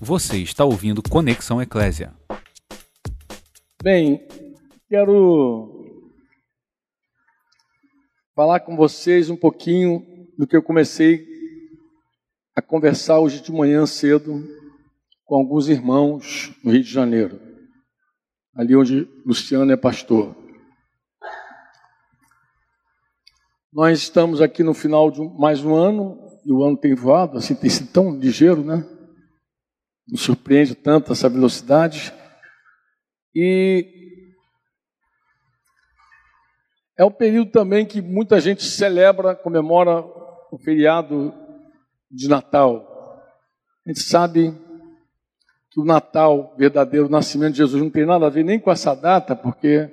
Você está ouvindo Conexão Eclésia. Bem, quero falar com vocês um pouquinho do que eu comecei a conversar hoje de manhã cedo com alguns irmãos no Rio de Janeiro, ali onde Luciano é pastor. Nós estamos aqui no final de mais um ano, e o ano tem voado, assim, tem sido tão ligeiro, né? Nos surpreende tanto essa velocidade. E é um período também que muita gente celebra, comemora o feriado de Natal. A gente sabe que o Natal, verdadeiro o nascimento de Jesus, não tem nada a ver nem com essa data, porque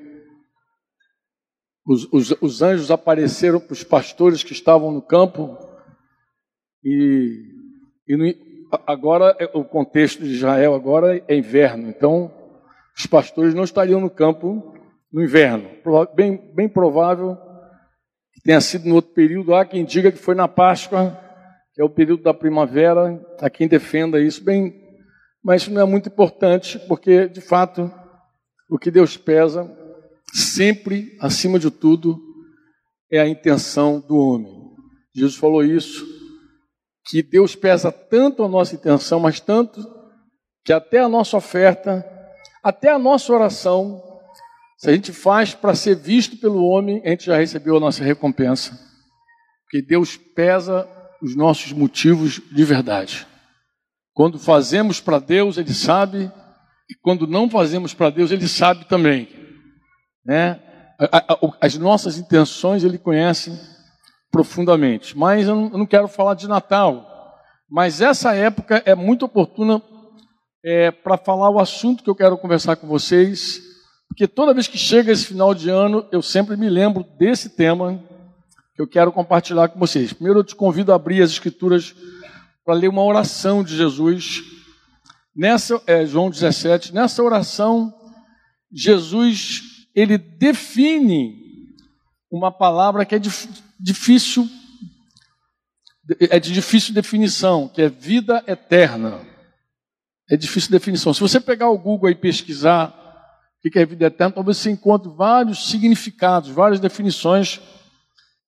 os, os, os anjos apareceram para os pastores que estavam no campo e, e agora é, o contexto de Israel agora é inverno, então os pastores não estariam no campo no inverno. Bem, bem provável que tenha sido no outro período. Há quem diga que foi na Páscoa, que é o período da primavera. Há quem defenda isso bem, mas isso não é muito importante, porque de fato o que Deus pesa sempre, acima de tudo, é a intenção do homem. Jesus falou isso, que Deus pesa tanto a nossa intenção, mas tanto que até a nossa oferta, até a nossa oração, se a gente faz para ser visto pelo homem, a gente já recebeu a nossa recompensa. Porque Deus pesa os nossos motivos de verdade. Quando fazemos para Deus, Ele sabe, e quando não fazemos para Deus, Ele sabe também. Né? As nossas intenções ele conhece profundamente. Mas eu não quero falar de Natal. Mas essa época é muito oportuna é, para falar o assunto que eu quero conversar com vocês. Porque toda vez que chega esse final de ano, eu sempre me lembro desse tema que eu quero compartilhar com vocês. Primeiro, eu te convido a abrir as Escrituras para ler uma oração de Jesus. Nessa, é, João 17, nessa oração, Jesus ele define uma palavra que é difícil, é de difícil definição, que é vida eterna. É difícil definição. Se você pegar o Google e pesquisar o que é vida eterna, talvez você encontre vários significados, várias definições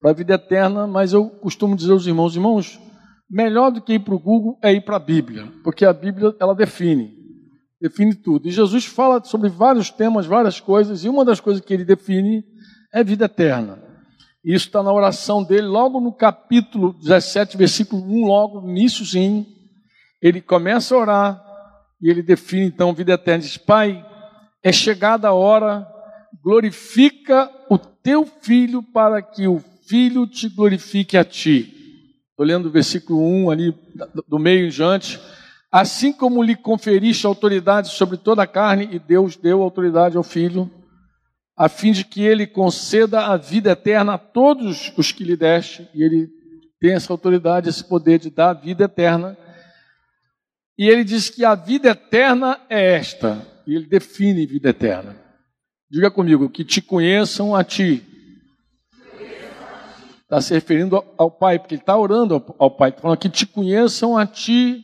para a vida eterna, mas eu costumo dizer aos irmãos, irmãos, melhor do que ir para o Google é ir para a Bíblia, porque a Bíblia ela define define tudo. E Jesus fala sobre vários temas, várias coisas, e uma das coisas que ele define é vida eterna. Isso está na oração dele, logo no capítulo 17, versículo 1, logo no iníciozinho, ele começa a orar e ele define então vida eterna. Diz, Pai, é chegada a hora, glorifica o teu filho para que o filho te glorifique a ti. Estou lendo o versículo 1 ali, do meio em diante. Assim como lhe conferiste autoridade sobre toda a carne, e Deus deu autoridade ao Filho, a fim de que ele conceda a vida eterna a todos os que lhe deste, e ele tem essa autoridade, esse poder de dar a vida eterna. E ele diz que a vida eterna é esta, e ele define vida eterna. Diga comigo, que te conheçam a ti. Está se referindo ao Pai, porque ele está orando ao Pai, está falando que te conheçam a ti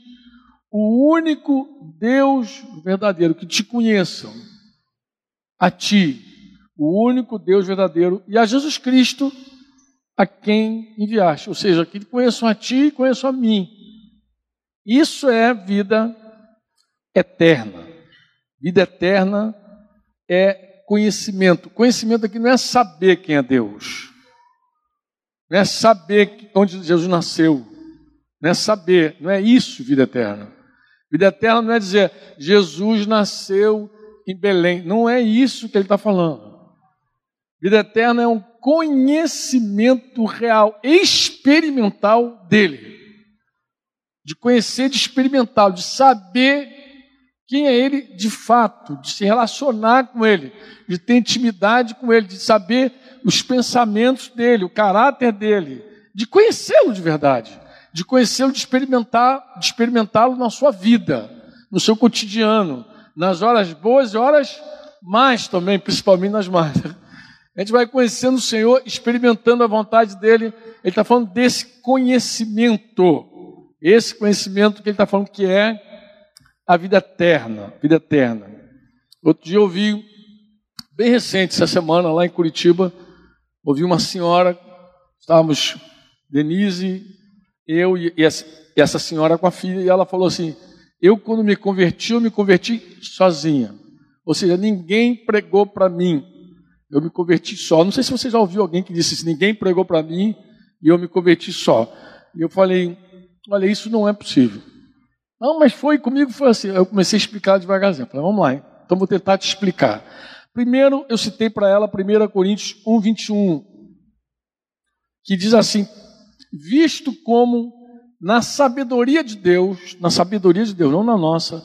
o único Deus verdadeiro, que te conheçam, a ti, o único Deus verdadeiro, e a Jesus Cristo, a quem enviaste. Ou seja, que conheçam a ti e conheçam a mim. Isso é vida eterna. Vida eterna é conhecimento. Conhecimento aqui não é saber quem é Deus. Não é saber onde Jesus nasceu. Não é saber, não é isso vida eterna. Vida eterna não é dizer Jesus nasceu em Belém. Não é isso que ele está falando. Vida eterna é um conhecimento real, experimental dele. De conhecer, de experimentar, de saber quem é ele de fato, de se relacionar com ele, de ter intimidade com ele, de saber os pensamentos dele, o caráter dele, de conhecê-lo de verdade de conhecê-lo, de experimentar, de experimentá-lo na sua vida, no seu cotidiano, nas horas boas e horas mais também, principalmente nas mais. A gente vai conhecendo o Senhor, experimentando a vontade dele. Ele está falando desse conhecimento, esse conhecimento que ele está falando que é a vida eterna, vida eterna. Outro dia eu ouvi, bem recente, essa semana, lá em Curitiba, ouvi uma senhora, estávamos, Denise, eu e essa senhora com a filha, e ela falou assim: Eu, quando me converti, eu me converti sozinha. Ou seja, ninguém pregou para mim. Eu me converti só. Não sei se você já ouviu alguém que disse isso: ninguém pregou para mim e eu me converti só. E eu falei: Olha, isso não é possível. Não, mas foi comigo, foi assim. Eu comecei a explicar devagarzinho. Falei: Vamos lá, então vou tentar te explicar. Primeiro, eu citei para ela 1 Coríntios 1, 21, que diz assim: Visto como na sabedoria de Deus, na sabedoria de Deus, não na nossa,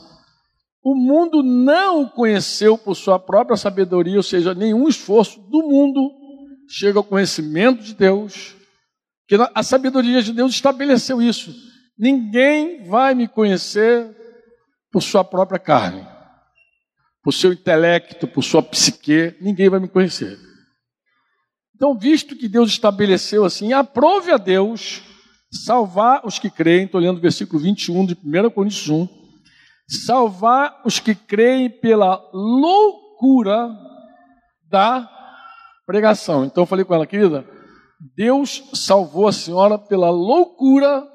o mundo não o conheceu por sua própria sabedoria, ou seja, nenhum esforço do mundo chega ao conhecimento de Deus, que a sabedoria de Deus estabeleceu isso. Ninguém vai me conhecer por sua própria carne, por seu intelecto, por sua psique, ninguém vai me conhecer. Então, visto que Deus estabeleceu assim, aprove a Deus salvar os que creem, estou lendo o versículo 21 de 1 Coríntios 1, salvar os que creem pela loucura da pregação. Então eu falei com ela, querida, Deus salvou a senhora pela loucura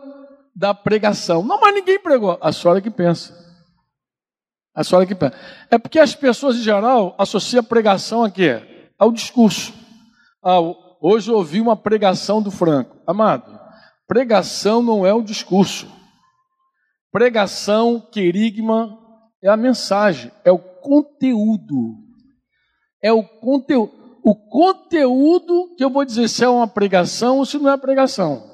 da pregação. Não, mas ninguém pregou. A senhora que pensa. A senhora que pensa. É porque as pessoas em geral associam a pregação a quê? Ao discurso. Ah, hoje eu ouvi uma pregação do Franco. Amado, pregação não é o discurso. Pregação, querigma, é a mensagem, é o conteúdo. É o conteúdo. O conteúdo que eu vou dizer se é uma pregação ou se não é pregação.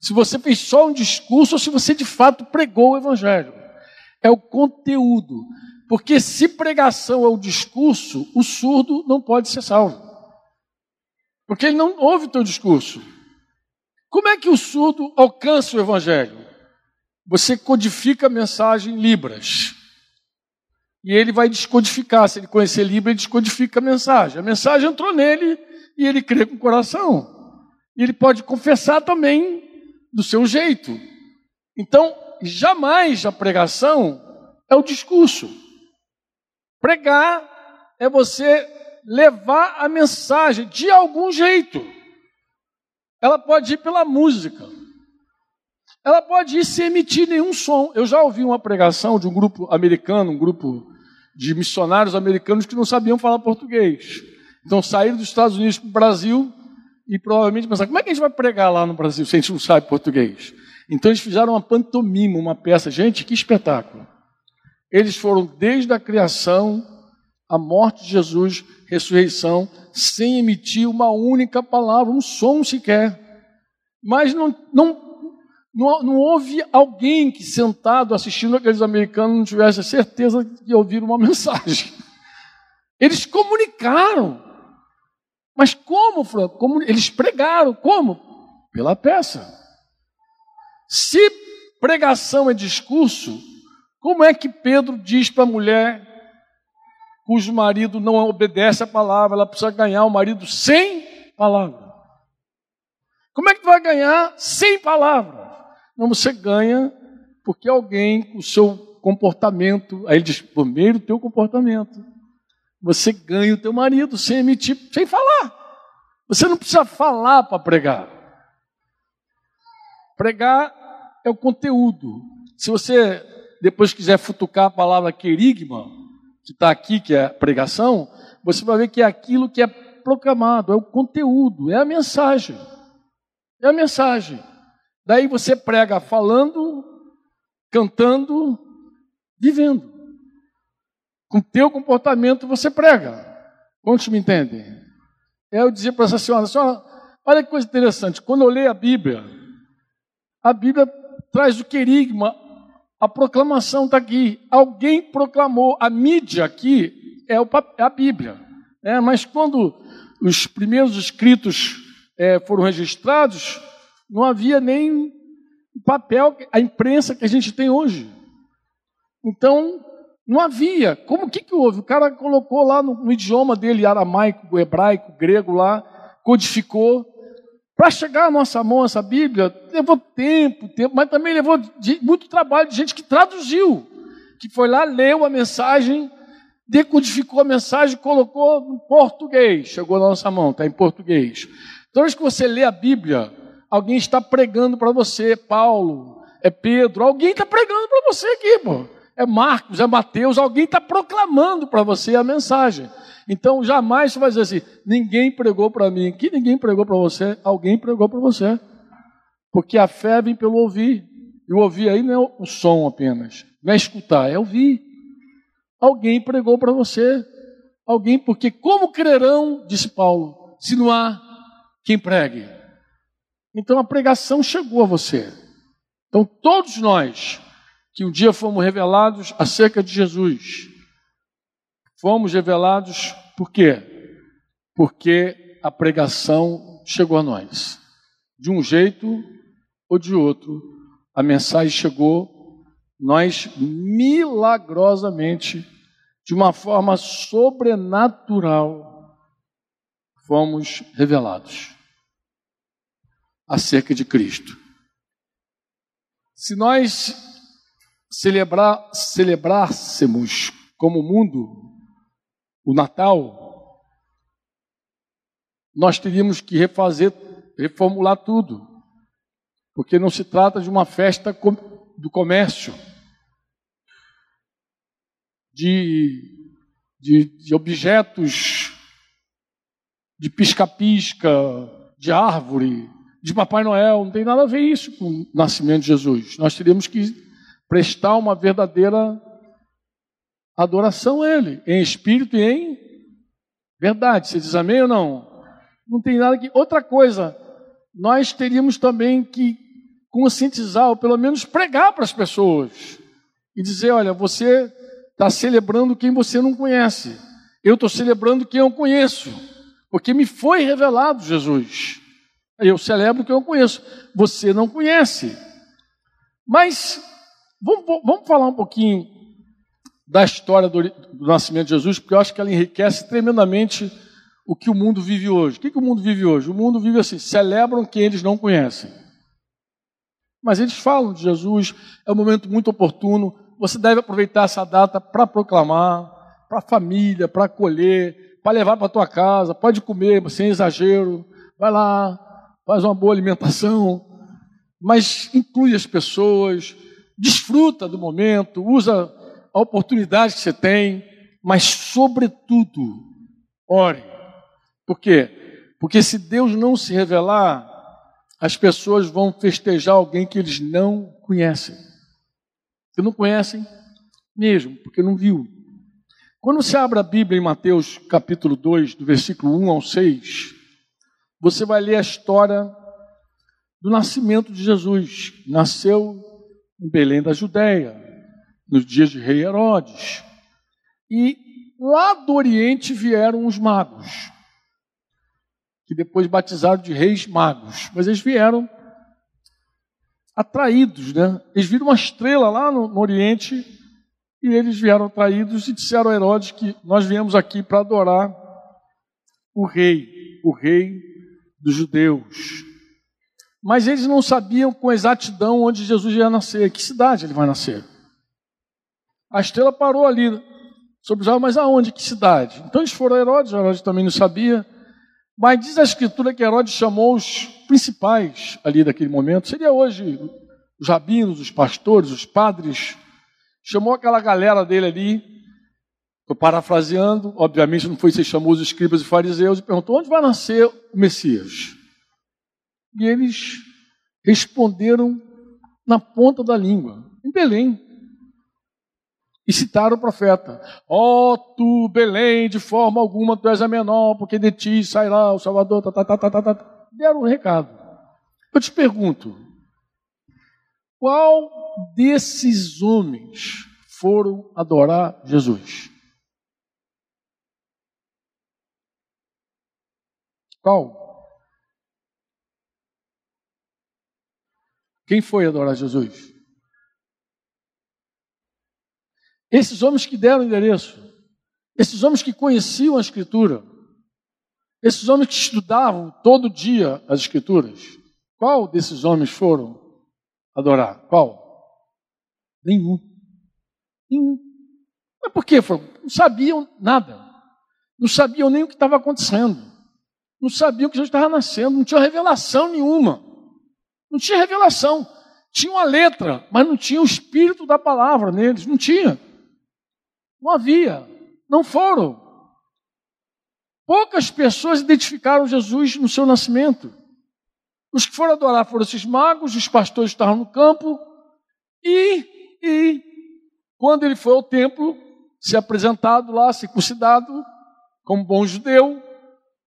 Se você fez só um discurso ou se você de fato pregou o evangelho. É o conteúdo. Porque se pregação é o discurso, o surdo não pode ser salvo. Porque ele não ouve o teu discurso. Como é que o surdo alcança o evangelho? Você codifica a mensagem em Libras. E ele vai descodificar. Se ele conhecer Libras, ele descodifica a mensagem. A mensagem entrou nele e ele crê com o coração. E ele pode confessar também do seu jeito. Então, jamais a pregação é o discurso. Pregar é você levar a mensagem de algum jeito. Ela pode ir pela música. Ela pode ir sem emitir nenhum som. Eu já ouvi uma pregação de um grupo americano, um grupo de missionários americanos que não sabiam falar português. Então saíram dos Estados Unidos para o Brasil e provavelmente pensaram: como é que a gente vai pregar lá no Brasil se a gente não sabe português? Então eles fizeram uma pantomima, uma peça. Gente, que espetáculo! Eles foram desde a criação, a morte de Jesus, ressurreição, sem emitir uma única palavra, um som sequer. Mas não, não não, não houve alguém que sentado assistindo aqueles americanos não tivesse a certeza de ouvir uma mensagem. Eles comunicaram. Mas como? Como, eles pregaram. Como? Pela peça. Se pregação é discurso, como é que Pedro diz para a mulher cujo marido não obedece a palavra, ela precisa ganhar o marido sem palavra? Como é que vai ganhar sem palavra? Não, você ganha porque alguém, o seu comportamento, aí ele diz, por meio do teu comportamento, você ganha o teu marido sem emitir, sem falar. Você não precisa falar para pregar. Pregar é o conteúdo. Se você depois quiser futucar a palavra querigma, que está aqui, que é pregação, você vai ver que é aquilo que é proclamado, é o conteúdo, é a mensagem. É a mensagem. Daí você prega falando, cantando, vivendo. Com teu comportamento você prega. Quantos me entendem? É eu dizia para essa senhora, senhora, olha que coisa interessante. Quando eu leio a Bíblia, a Bíblia traz o querigma, a proclamação está aqui. Alguém proclamou, a mídia aqui é, é a Bíblia. É, mas quando os primeiros escritos é, foram registrados, não havia nem papel, a imprensa que a gente tem hoje. Então, não havia. Como que, que houve? O cara colocou lá no, no idioma dele, aramaico, hebraico, grego lá, codificou. Para chegar à nossa mão essa Bíblia, levou tempo, tempo, mas também levou de, muito trabalho de gente que traduziu. que foi lá, leu a mensagem, decodificou a mensagem, colocou em português. Chegou na nossa mão, está em português. Toda vez que você lê a Bíblia, alguém está pregando para você, Paulo, é Pedro, alguém está pregando para você aqui, pô. É Marcos, é Mateus, alguém está proclamando para você a mensagem. Então jamais você vai dizer assim: ninguém pregou para mim. Que ninguém pregou para você, alguém pregou para você. Porque a fé vem pelo ouvir. E o ouvir aí não é o som apenas, não é escutar, é ouvir. Alguém pregou para você. Alguém, porque como crerão, disse Paulo, se não há quem pregue? Então a pregação chegou a você. Então todos nós que um dia fomos revelados acerca de Jesus, fomos revelados por quê? Porque a pregação chegou a nós. De um jeito ou de outro, a mensagem chegou, nós milagrosamente, de uma forma sobrenatural, fomos revelados acerca de Cristo. Se nós celebrar, celebrássemos como mundo o Natal, nós teríamos que refazer, reformular tudo, porque não se trata de uma festa do comércio, de, de, de objetos de pisca-pisca, de árvore, de Papai Noel, não tem nada a ver isso com o nascimento de Jesus. Nós teríamos que prestar uma verdadeira adoração a Ele, em espírito e em verdade. Você diz amém ou não? Não tem nada que. Outra coisa, nós teríamos também que conscientizar, ou pelo menos pregar para as pessoas, e dizer: olha, você está celebrando quem você não conhece, eu estou celebrando quem eu conheço, porque me foi revelado Jesus. Eu celebro que eu conheço. Você não conhece. Mas vamos, vamos falar um pouquinho da história do, do, nascimento de Jesus, porque eu acho que ela enriquece tremendamente o que o mundo vive hoje. O que, que o mundo vive hoje? O mundo vive assim: celebram quem eles não conhecem. Mas eles falam de Jesus, é um momento muito oportuno. Você deve aproveitar essa data para proclamar, para a família, para acolher, para levar para a tua casa, pode comer sem exagero. Vai lá, faz uma boa alimentação, mas inclui as pessoas, desfruta do momento, usa a oportunidade que você tem, mas, sobretudo, ore. Por quê? Porque se Deus não se revelar, as pessoas vão festejar alguém que eles não conhecem. Que não conhecem mesmo, porque não viu. Quando você abre a Bíblia em Mateus capítulo 2, do versículo 1 ao 6, você vai ler a história do nascimento de Jesus. Nasceu em Belém da Judéia, nos dias de rei Herodes. E lá do Oriente vieram os magos, que depois batizaram de reis magos. Mas eles vieram atraídos, né? Eles viram uma estrela lá no, no Oriente e eles vieram atraídos e disseram a Herodes que nós viemos aqui para adorar o rei, o rei dos judeus. Mas eles não sabiam com exatidão onde Jesus ia nascer, que cidade ele vai nascer. A estrela parou ali sobre Israel, mas aonde? Que cidade? Então eles foram a Herodes, Herodes também não sabia. Mas diz a escritura que Herodes chamou os principais ali daquele momento, seria hoje os rabinos, os pastores, os padres, chamou aquela galera dele ali, Estou parafraseando, obviamente não foi se chamou os escribas e fariseus e perguntou: onde vai nascer o Messias? E eles responderam na ponta da língua, em Belém. E citaram o profeta: Ó oh, tu, Belém, de forma alguma tu és a menor, porque de ti sairá o Salvador. Tá, tá, tá, tá, tá. tá. Deram um recado. Eu te pergunto: qual desses homens foram adorar Jesus? Qual? Quem foi adorar Jesus? Esses homens que deram endereço, esses homens que conheciam a Escritura, esses homens que estudavam todo dia as Escrituras, qual desses homens foram adorar? Qual? Nenhum. Mas por quê? Não sabiam nada. Não sabiam nem o que estava acontecendo. Não sabiam que Jesus estava nascendo. Não tinha revelação nenhuma. Não tinha revelação. Tinha uma letra, mas não tinha o espírito da palavra neles. Não tinha. Não havia. Não foram. Poucas pessoas identificaram Jesus no seu nascimento. Os que foram adorar foram esses magos, os pastores estavam no campo, e, e quando ele foi ao templo, se apresentado lá, circuncidado, como bom judeu,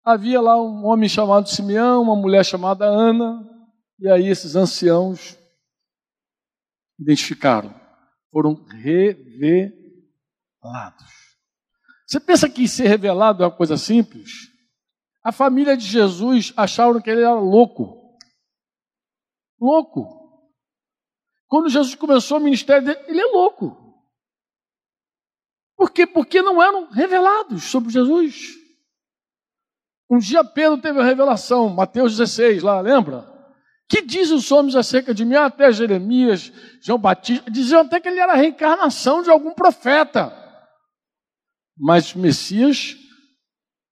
havia lá um homem chamado Simeão, uma mulher chamada Ana, e aí esses anciãos identificaram, foram revelados. Você pensa que ser revelado é uma coisa simples? A família de Jesus acharam que ele era louco. Louco. Quando Jesus começou o ministério dele, ele é louco. Por quê? Porque não eram revelados sobre Jesus. Um dia Pedro teve a revelação, Mateus 16, lá, lembra? Que diz os homens acerca de mim? Até Jeremias, João Batista, diziam até que ele era a reencarnação de algum profeta. Mas Messias,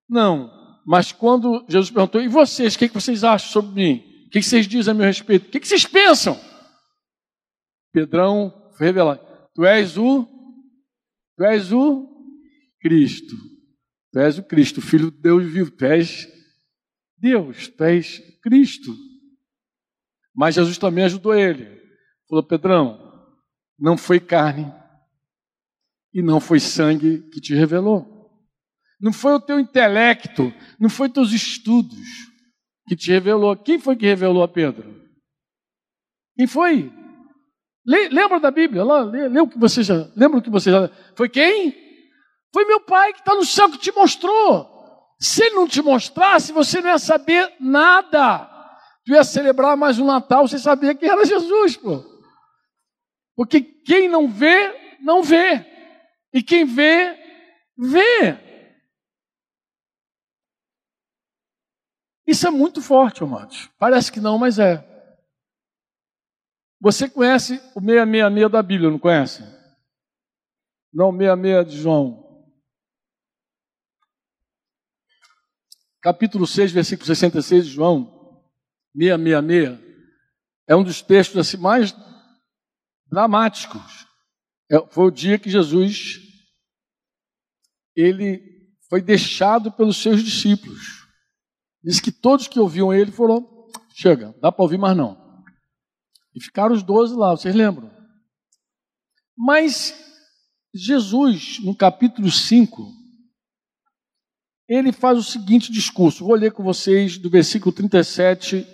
não. Mas quando Jesus perguntou, e vocês, o que, vocês acham sobre mim? O que, vocês dizem a meu respeito? O que, que vocês pensam? Pedrão foi tu és o, tu és o Cristo. Tu és o Cristo, Filho de Deus vivo, tu és Deus, tu és Cristo. Mas Jesus também ajudou ele. Falou, Pedrão, não foi carne e não foi sangue que te revelou. Não foi o teu intelecto, não foi teus estudos que te revelou. Quem foi que revelou a Pedro? Quem foi? lembra da Bíblia? Lá, lê, lê o que você já. Lembra o que você já. Foi quem? Foi meu pai que está no céu que te mostrou. Se ele não te mostrasse, você não ia saber nada. Tu ia celebrar mais um Natal, você sabia que era Jesus, pô. Porque quem não vê, não vê. E quem vê, vê. Isso é muito forte, amados. Parece que não, mas é. Você conhece o 666 da Bíblia, não conhece? Não, 66 de João. Capítulo 6, versículo 66 de João, 666, é um dos textos assim, mais dramáticos. É, foi o dia que Jesus ele foi deixado pelos seus discípulos. Diz que todos que ouviam ele foram, chega, dá para ouvir mais não. E ficaram os doze lá, vocês lembram? Mas Jesus, no capítulo 5, ele faz o seguinte discurso. Vou ler com vocês do versículo 37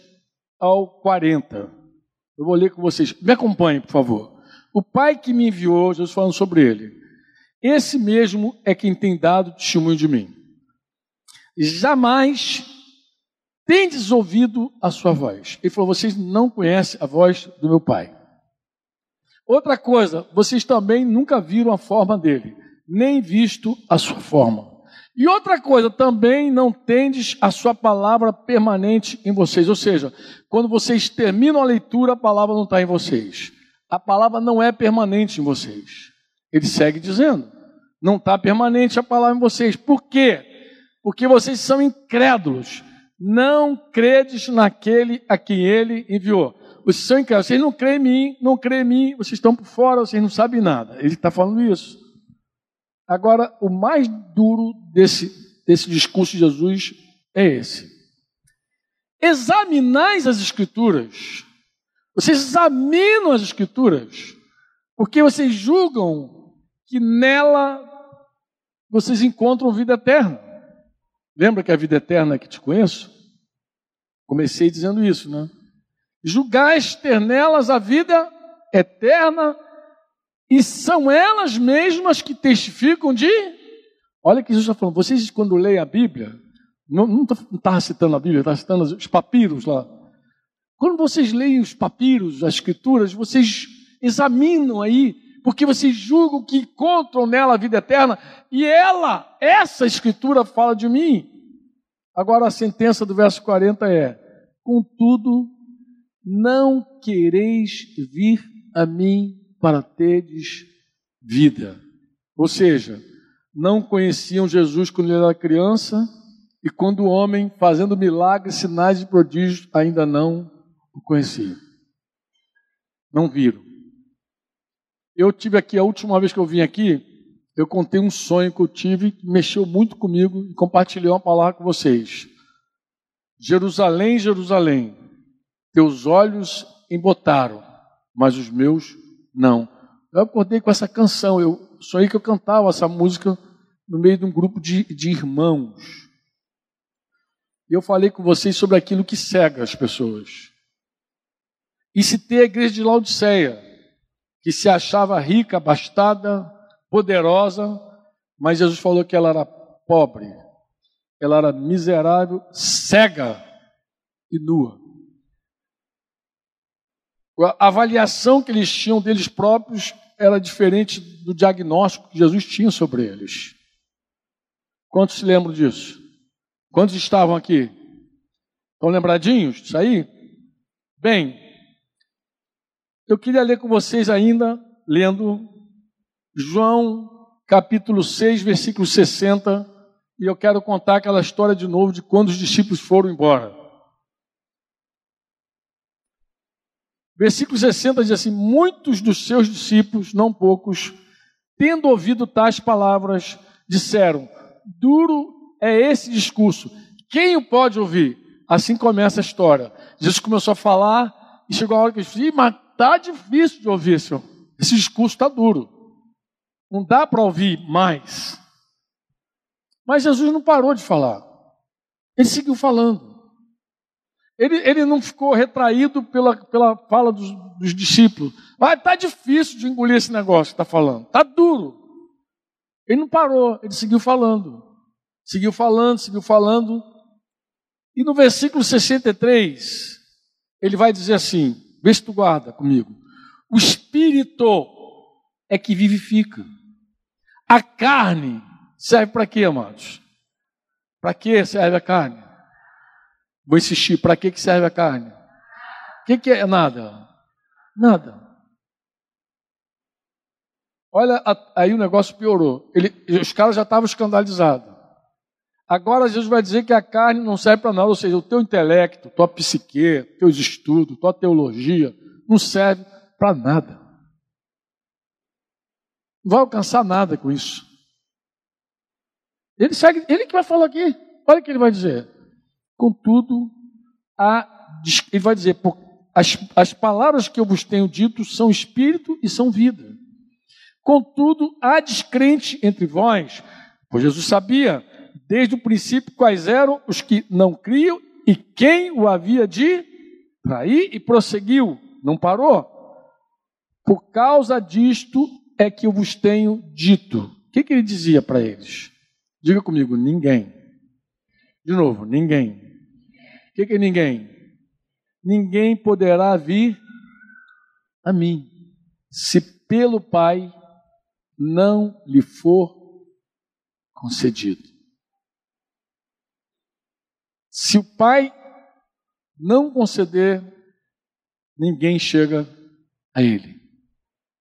ao 40. Eu vou ler com vocês. Me acompanhem, por favor. O Pai que me enviou, Jesus falando sobre ele, esse mesmo é quem tem dado testemunho de mim. Jamais tendes ouvido a sua voz. Ele falou: vocês não conhecem a voz do meu Pai. Outra coisa, vocês também nunca viram a forma dele, nem visto a sua forma. E outra coisa, também não tendes a sua palavra permanente em vocês. Ou seja, quando vocês terminam a leitura, a palavra não está em vocês. A palavra não é permanente em vocês. Ele segue dizendo: não está permanente a palavra em vocês. Por quê? Porque vocês são incrédulos não credes naquele a quem ele enviou. Vocês são incrédulos, vocês não creem em mim, não creem em mim, vocês estão por fora, vocês não sabem nada. Ele está falando isso. Agora, o mais duro desse, desse discurso de Jesus é esse. Examinais as Escrituras. Vocês examinam as Escrituras, porque vocês julgam que nela vocês encontram vida eterna. Lembra que a vida eterna é que te conheço? Comecei dizendo isso, né? Julgais ter nelas a vida eterna e são elas mesmas que testificam de. Olha que Jesus está falando. Vocês, quando leem a Bíblia, não estava citando a Bíblia, estava citando os papiros lá. Quando vocês leem os papiros, as escrituras, vocês examinam aí, porque vocês julgam que encontram nela a vida eterna, e ela, essa escritura fala de mim. Agora a sentença do verso 40 é: Contudo, não quereis vir a mim para teres vida. Ou seja, não conheciam Jesus quando ele era criança e quando o homem, fazendo milagres, sinais e prodígios, ainda não o conheciam. Não viram. Eu tive aqui, a última vez que eu vim aqui, eu contei um sonho que eu tive, que mexeu muito comigo e compartilhei uma palavra com vocês. Jerusalém, Jerusalém, teus olhos embotaram, mas os meus não. Eu acordei com essa canção, eu sonhei que eu cantava essa música no meio de um grupo de, de irmãos. E eu falei com vocês sobre aquilo que cega as pessoas. E citei a igreja de Laodiceia, que se achava rica, abastada, poderosa, mas Jesus falou que ela era pobre, ela era miserável, cega e nua. A avaliação que eles tinham deles próprios era diferente do diagnóstico que Jesus tinha sobre eles. Quantos se lembram disso? Quantos estavam aqui? Estão lembradinhos disso aí? Bem, eu queria ler com vocês ainda, lendo João capítulo 6, versículo 60, e eu quero contar aquela história de novo de quando os discípulos foram embora. Versículo 60 diz assim: Muitos dos seus discípulos, não poucos, tendo ouvido tais palavras, disseram: Duro é esse discurso, quem o pode ouvir? Assim começa a história. Jesus começou a falar e chegou a hora que ele disse: Mas está difícil de ouvir, senhor. Esse discurso está duro. Não dá para ouvir mais. Mas Jesus não parou de falar. Ele seguiu falando. Ele, ele não ficou retraído pela, pela fala dos, dos discípulos. Mas está difícil de engolir esse negócio que está falando. Está duro. Ele não parou, ele seguiu falando. Seguiu falando, seguiu falando. E no versículo 63, ele vai dizer assim: vê se tu guarda comigo. O Espírito é que vivifica. A carne serve para quê, amados? Para que serve a carne? Vou insistir, para que serve a carne? O que, que é nada? Nada. Olha, aí o negócio piorou. Ele, os caras já estavam escandalizados. Agora Jesus vai dizer que a carne não serve para nada, ou seja, o teu intelecto, tua psique, teus estudos, tua teologia, não serve para nada. Não vai alcançar nada com isso. Ele segue, ele que vai falar aqui. Olha o que ele vai dizer. Contudo, a, ele vai dizer, as, as palavras que eu vos tenho dito são espírito e são vida. Contudo, há descrente entre vós, pois Jesus sabia desde o princípio quais eram os que não criam e quem o havia de trair e prosseguiu, não parou. Por causa disto, é que eu vos tenho dito? O que, que ele dizia para eles? Diga comigo, ninguém. De novo, ninguém. Que, que é ninguém? Ninguém poderá vir a mim, se pelo Pai não lhe for concedido. Se o Pai não conceder, ninguém chega a Ele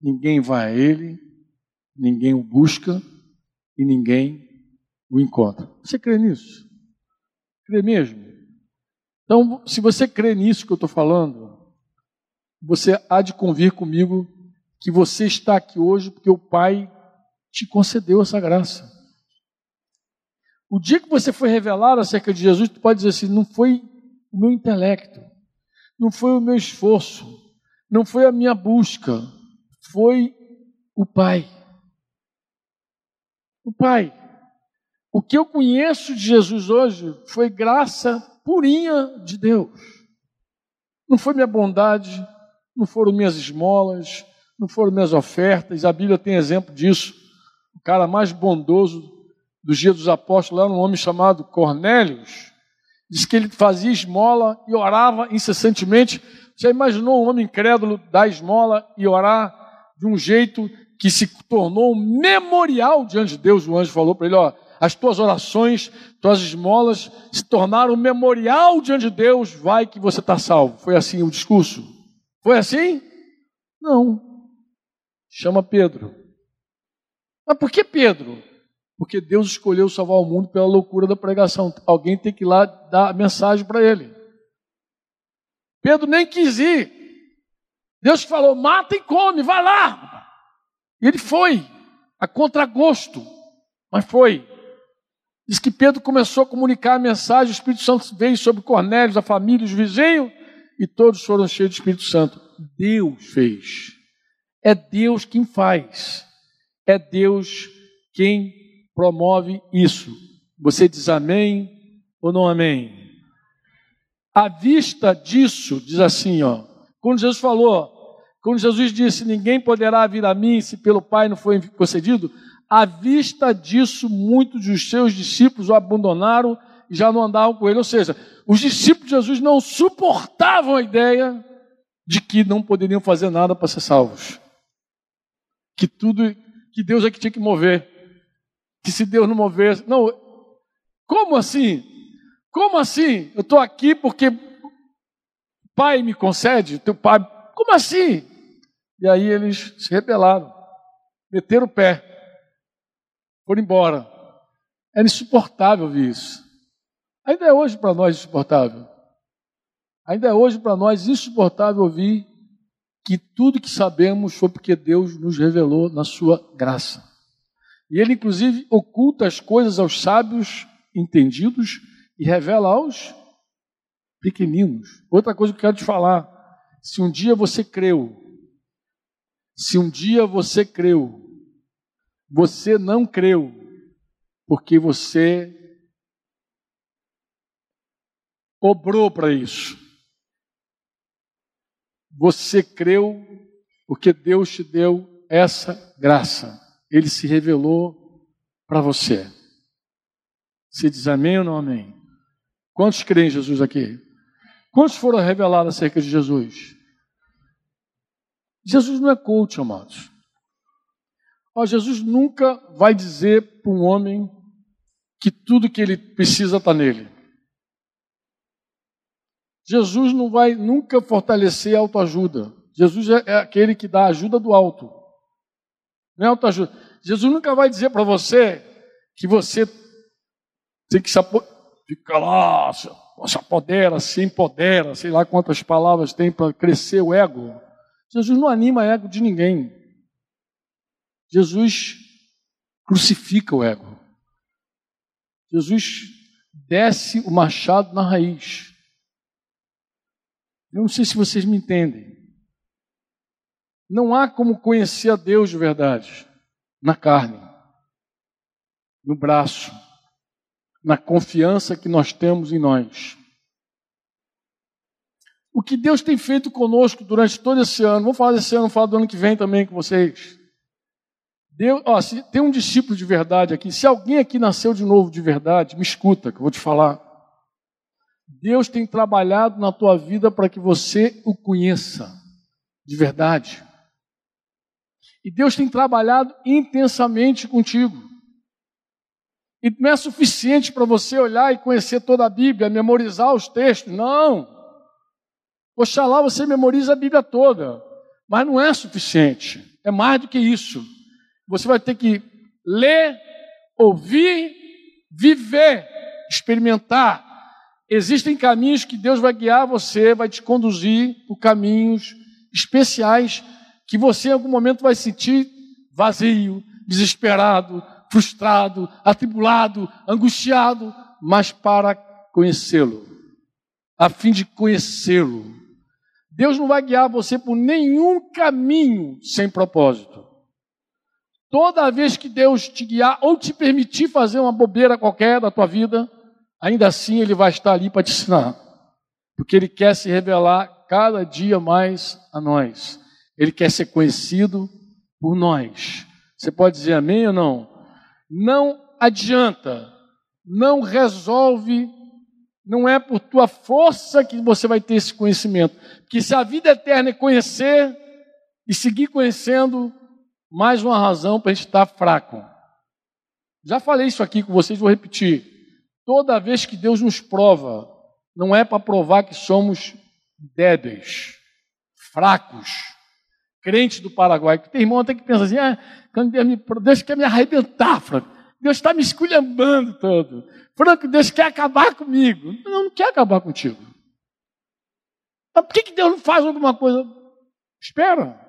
ninguém vai a ele, ninguém o busca e ninguém o encontra. Você crê nisso? Crê mesmo? Então, se você crê nisso que eu estou falando, você há de convir comigo que você está aqui hoje porque o Pai te concedeu essa graça. O dia que você foi revelado acerca de Jesus, tu pode dizer assim: não foi o meu intelecto, não foi o meu esforço, não foi a minha busca, foi o Pai. O Pai. O que eu conheço de Jesus hoje foi graça purinha de Deus. Não foi minha bondade, não foram minhas esmolas, não foram minhas ofertas. A Bíblia tem exemplo disso. O cara mais bondoso dos dias dos apóstolos era um homem chamado Cornélios. Diz que ele fazia esmola e orava incessantemente. Já imaginou um homem incrédulo dar esmola e orar de um jeito que se tornou um memorial diante de Deus. O anjo falou para ele: ó, as tuas orações, tuas esmolas se tornaram um memorial diante de Deus, vai que você está salvo. Foi assim o discurso? Foi assim? Não. Chama Pedro. Mas por que Pedro? Porque Deus escolheu salvar o mundo pela loucura da pregação. Alguém tem que ir lá dar a mensagem para ele. Pedro nem quis ir. Deus falou: mata e come, vai lá. E ele foi, a contragosto, mas foi. Diz que Pedro começou a comunicar a mensagem, o Espírito Santo veio sobre Cornélio, a família, os vizinhos, e todos foram cheios do Espírito Santo. Deus fez. É Deus quem faz. É Deus quem promove isso. Você diz amém ou não amém? À vista disso, diz assim, ó, quando Jesus falou, quando Jesus disse: Ninguém poderá vir a mim se pelo Pai não for concedido, à vista disso, muitos dos seus discípulos o abandonaram e já não andavam com ele. Ou seja, os discípulos de Jesus não suportavam a ideia de que não poderiam fazer nada para ser salvos. Que tudo, que Deus é que tinha que mover. Que se Deus não movesse. Não, como assim? Como assim? Eu estou aqui porque pai me concede, teu pai. Como assim? E aí eles se rebelaram, meteram o pé, foram embora. Era insuportável ver isso. Ainda é hoje para nós insuportável. Ainda é hoje para nós insuportável ouvir que tudo que sabemos foi porque Deus nos revelou na sua graça. E ele, inclusive, oculta as coisas aos sábios entendidos e revela aos pequeninos. Outra coisa que eu quero te falar: se um dia você creu, se um dia você creu, você não creu, porque você obrou para isso. Você creu porque Deus te deu essa graça. Ele se revelou para você. Você diz amém ou não amém? Quantos creem em Jesus aqui? Quantos foram revelados acerca de Jesus? Jesus não é coach, amados. Ó, Jesus nunca vai dizer para um homem que tudo que ele precisa está nele. Jesus não vai nunca fortalecer a autoajuda. Jesus é, é aquele que dá ajuda do alto. Não é autoajuda. Jesus nunca vai dizer para você que você tem que se ficar lá, se, apodera, se empodera, sei lá quantas palavras tem para crescer o ego. Jesus não anima ego de ninguém. Jesus crucifica o ego. Jesus desce o machado na raiz. Eu não sei se vocês me entendem. Não há como conhecer a Deus de verdade na carne, no braço, na confiança que nós temos em nós. O que Deus tem feito conosco durante todo esse ano, vamos falar desse ano, vamos falar do ano que vem também com vocês. Deus, ó, se tem um discípulo de verdade aqui, se alguém aqui nasceu de novo de verdade, me escuta, que eu vou te falar. Deus tem trabalhado na tua vida para que você o conheça de verdade. E Deus tem trabalhado intensamente contigo. E não é suficiente para você olhar e conhecer toda a Bíblia, memorizar os textos. Não. Oxalá você memoriza a Bíblia toda. Mas não é suficiente. É mais do que isso. Você vai ter que ler, ouvir, viver, experimentar Existem caminhos que Deus vai guiar você, vai te conduzir por caminhos especiais que você em algum momento vai sentir vazio, desesperado, frustrado, atribulado, angustiado, mas para conhecê-lo, a fim de conhecê-lo. Deus não vai guiar você por nenhum caminho sem propósito. Toda vez que Deus te guiar ou te permitir fazer uma bobeira qualquer da tua vida, ainda assim ele vai estar ali para te ensinar. Porque ele quer se revelar cada dia mais a nós. Ele quer ser conhecido por nós. Você pode dizer amém ou não? Não adianta, não resolve, não é por tua força que você vai ter esse conhecimento. Porque se a vida eterna é conhecer e seguir conhecendo, mais uma razão para a gente estar fraco. Já falei isso aqui com vocês, vou repetir. Toda vez que Deus nos prova, não é para provar que somos débeis, fracos, crente do Paraguai. Tem irmão até que pensa assim, ah, Deus, me, Deus quer me arrebentar, Franco. Deus está me esculhambando todo. Franco, Deus quer acabar comigo. Não, não quer acabar contigo. Mas por que, que Deus não faz alguma coisa? Espera.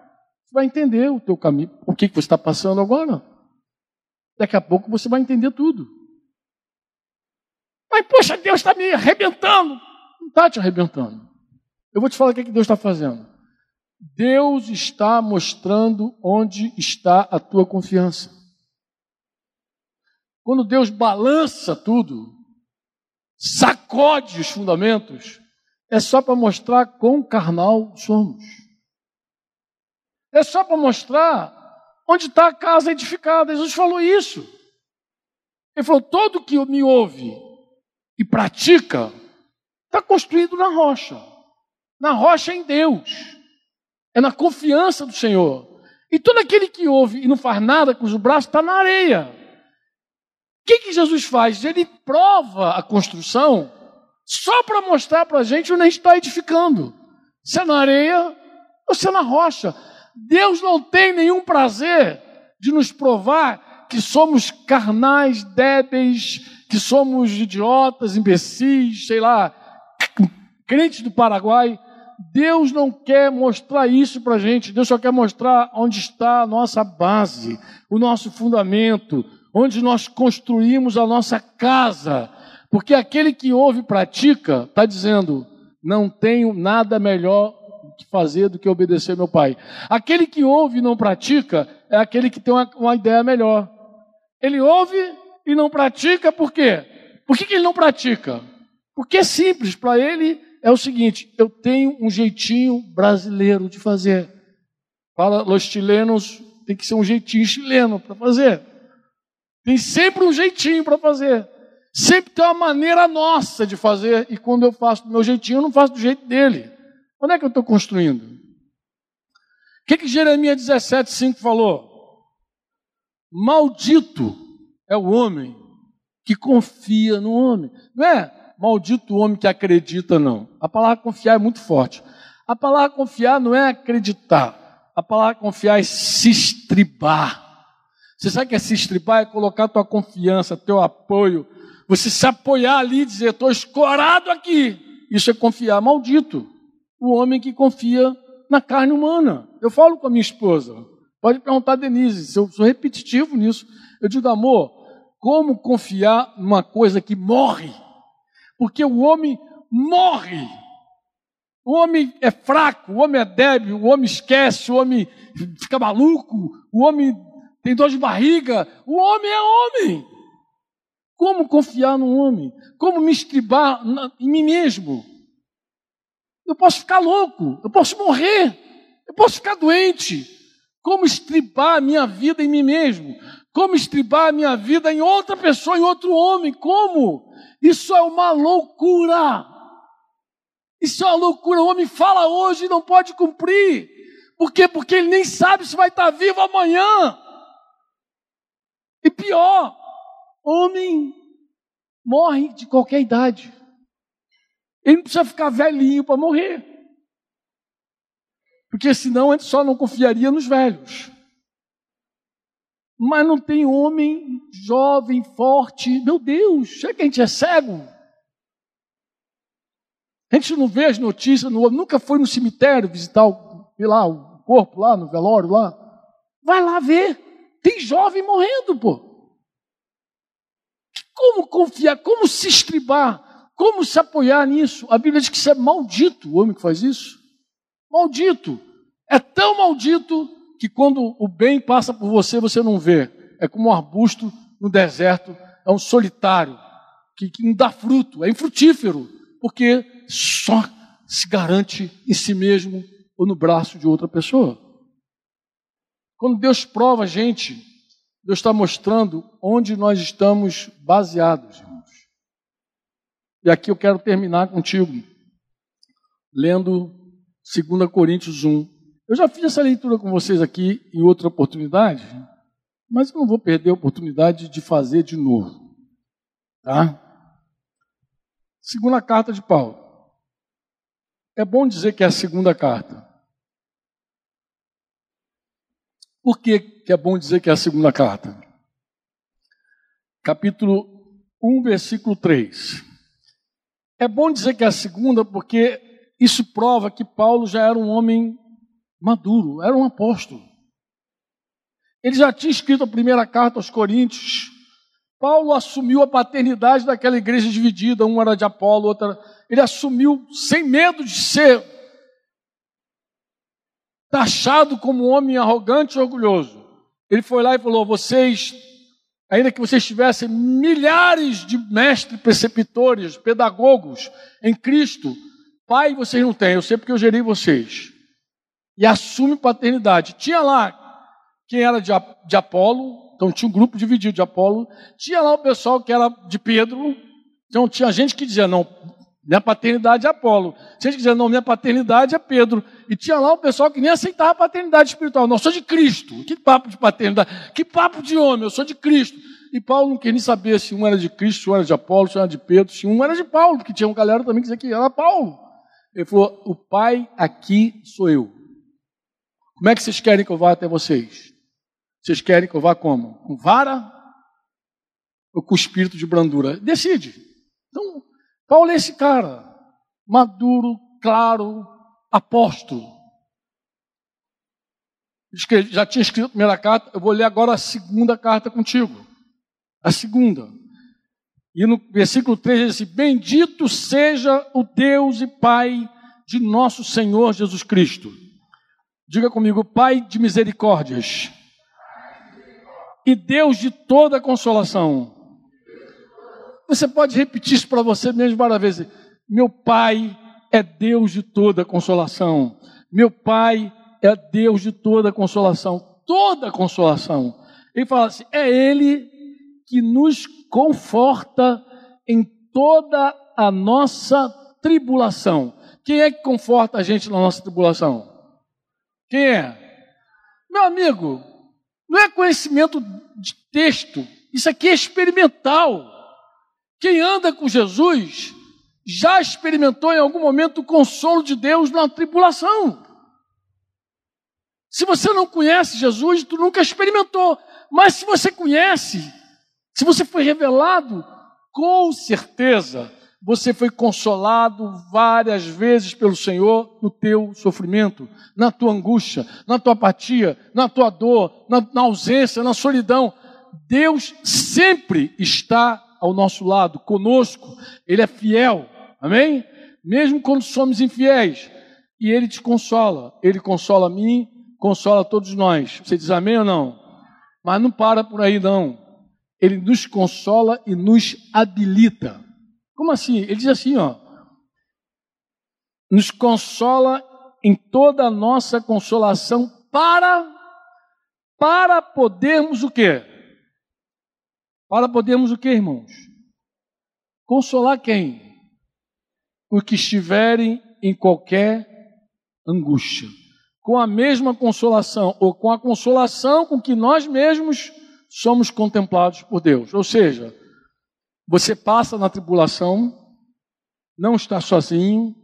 Você vai entender o teu caminho, o que, que você está passando agora. Daqui a pouco você vai entender tudo. Mas, poxa, Deus está me arrebentando. Não está te arrebentando. Eu vou te falar o que, que Deus está fazendo. Deus está mostrando onde está a tua confiança. Quando Deus balança tudo, sacode os fundamentos, é só para mostrar quão carnal somos. É só para mostrar onde está a casa edificada. Jesus falou isso. Ele falou: todo que me ouve e pratica está construído na rocha. Na rocha em Deus. É na confiança do Senhor. E todo aquele que ouve e não faz nada com os braços está na areia. O que, que Jesus faz? Ele prova a construção só para mostrar para a gente onde a gente está edificando. Se é na areia ou se é na rocha. Deus não tem nenhum prazer de nos provar que somos carnais, débeis, que somos idiotas, imbecis, sei lá, crentes do Paraguai. Deus não quer mostrar isso para a gente, Deus só quer mostrar onde está a nossa base, o nosso fundamento, onde nós construímos a nossa casa. Porque aquele que ouve e pratica está dizendo: não tenho nada melhor fazer do que obedecer meu pai. Aquele que ouve e não pratica é aquele que tem uma, uma ideia melhor. Ele ouve e não pratica por quê? Por que, que ele não pratica? Porque é simples, para ele é o seguinte: eu tenho um jeitinho brasileiro de fazer. Para os chilenos, tem que ser um jeitinho chileno para fazer. Tem sempre um jeitinho para fazer. Sempre tem uma maneira nossa de fazer. E quando eu faço do meu jeitinho, eu não faço do jeito dele. Onde é que eu estou construindo? O que, que Jeremias 17,5 falou? Maldito é o homem que confia no homem. Não é maldito o homem que acredita, não. A palavra confiar é muito forte. A palavra confiar não é acreditar. A palavra confiar é se estribar. Você sabe que é se estribar? É colocar tua confiança, teu apoio. Você se apoiar ali e dizer, estou escorado aqui. Isso é confiar. Maldito o homem que confia na carne humana. Eu falo com a minha esposa. Pode perguntar a Denise, se eu sou repetitivo nisso. Eu digo, amor, como confiar numa coisa que morre? Porque o homem morre. O homem é fraco, o homem é débil, o homem esquece, o homem fica maluco, o homem tem dor de barriga. O homem é homem. Como confiar no homem? Como me estribar em mim mesmo? Eu posso ficar louco, eu posso morrer, eu posso ficar doente. Como estribar a minha vida em mim mesmo? Como estribar a minha vida em outra pessoa, em outro homem? Como? Isso é uma loucura. Isso é uma loucura. O homem fala hoje e não pode cumprir. Por quê? Porque ele nem sabe se vai estar vivo amanhã. E pior, homem morre de qualquer idade. Ele não precisa ficar velhinho para morrer. Porque senão a gente só não confiaria nos velhos. Mas não tem homem jovem, forte. Meu Deus, será que a gente é cego? A gente não vê as notícias, nunca foi no cemitério visitar o, lá, o corpo lá, no velório lá. Vai lá ver. Tem jovem morrendo, pô. Como confiar? Como se estribar? Como se apoiar nisso? A Bíblia diz que isso é maldito, o homem que faz isso. Maldito. É tão maldito que quando o bem passa por você, você não vê. É como um arbusto no deserto, é um solitário, que, que não dá fruto, é infrutífero, porque só se garante em si mesmo ou no braço de outra pessoa. Quando Deus prova a gente, Deus está mostrando onde nós estamos baseados. E aqui eu quero terminar contigo, lendo 2 Coríntios 1, eu já fiz essa leitura com vocês aqui em outra oportunidade, mas não vou perder a oportunidade de fazer de novo. Tá? Segunda carta de Paulo. É bom dizer que é a segunda carta. Por que, que é bom dizer que é a segunda carta? Capítulo 1, versículo 3. É bom dizer que é a segunda porque isso prova que Paulo já era um homem maduro, era um apóstolo. Ele já tinha escrito a primeira carta aos Coríntios. Paulo assumiu a paternidade daquela igreja dividida, um era de Apolo, outra. Ele assumiu sem medo de ser taxado como um homem arrogante e orgulhoso. Ele foi lá e falou: Vocês, ainda que vocês tivessem milhares de mestres, preceptores, pedagogos em Cristo, pai vocês não têm, eu sei porque eu gerei vocês. E assume paternidade. Tinha lá quem era de, de Apolo, então tinha um grupo dividido de Apolo, tinha lá o pessoal que era de Pedro, então tinha gente que dizia, não, minha paternidade é Apolo. Tinha gente que não, minha paternidade é Pedro. E tinha lá o pessoal que nem aceitava a paternidade espiritual. Não, eu sou de Cristo. Que papo de paternidade? Que papo de homem? Eu sou de Cristo. E Paulo não queria nem saber se um era de Cristo, se um era de Apolo, se um era de Pedro, se um era de Paulo, porque tinha uma galera também que dizia que era Paulo. Ele falou: O pai aqui sou eu. Como é que vocês querem que eu vá até vocês? Vocês querem que eu vá como? Com vara ou com espírito de brandura? Decide. Então, Paulo é esse cara, maduro, claro, apóstolo. Já tinha escrito a primeira carta, eu vou ler agora a segunda carta contigo. A segunda. E no versículo 3 diz assim: Bendito seja o Deus e Pai de nosso Senhor Jesus Cristo. Diga comigo, Pai de misericórdias e Deus de toda consolação. Você pode repetir isso para você mesmo várias vezes. Meu Pai é Deus de toda consolação. Meu Pai é Deus de toda consolação. Toda consolação. Ele fala assim: é Ele que nos conforta em toda a nossa tribulação. Quem é que conforta a gente na nossa tribulação? Quem é? Meu amigo, não é conhecimento de texto, isso aqui é experimental. Quem anda com Jesus já experimentou em algum momento o consolo de Deus na tribulação. Se você não conhece Jesus, tu nunca experimentou. Mas se você conhece, se você foi revelado, com certeza você foi consolado várias vezes pelo Senhor no teu sofrimento, na tua angústia, na tua apatia, na tua dor, na, na ausência, na solidão. Deus sempre está ao nosso lado, conosco. Ele é fiel, amém? Mesmo quando somos infiéis. E Ele te consola. Ele consola a mim, consola a todos nós. Você diz amém ou não? Mas não para por aí, não. Ele nos consola e nos habilita. Como assim? Ele diz assim, ó. Nos consola em toda a nossa consolação para para podermos o quê? Para podermos o quê, irmãos? Consolar quem? Os que estiverem em qualquer angústia. Com a mesma consolação, ou com a consolação com que nós mesmos somos contemplados por Deus. Ou seja, você passa na tribulação, não está sozinho,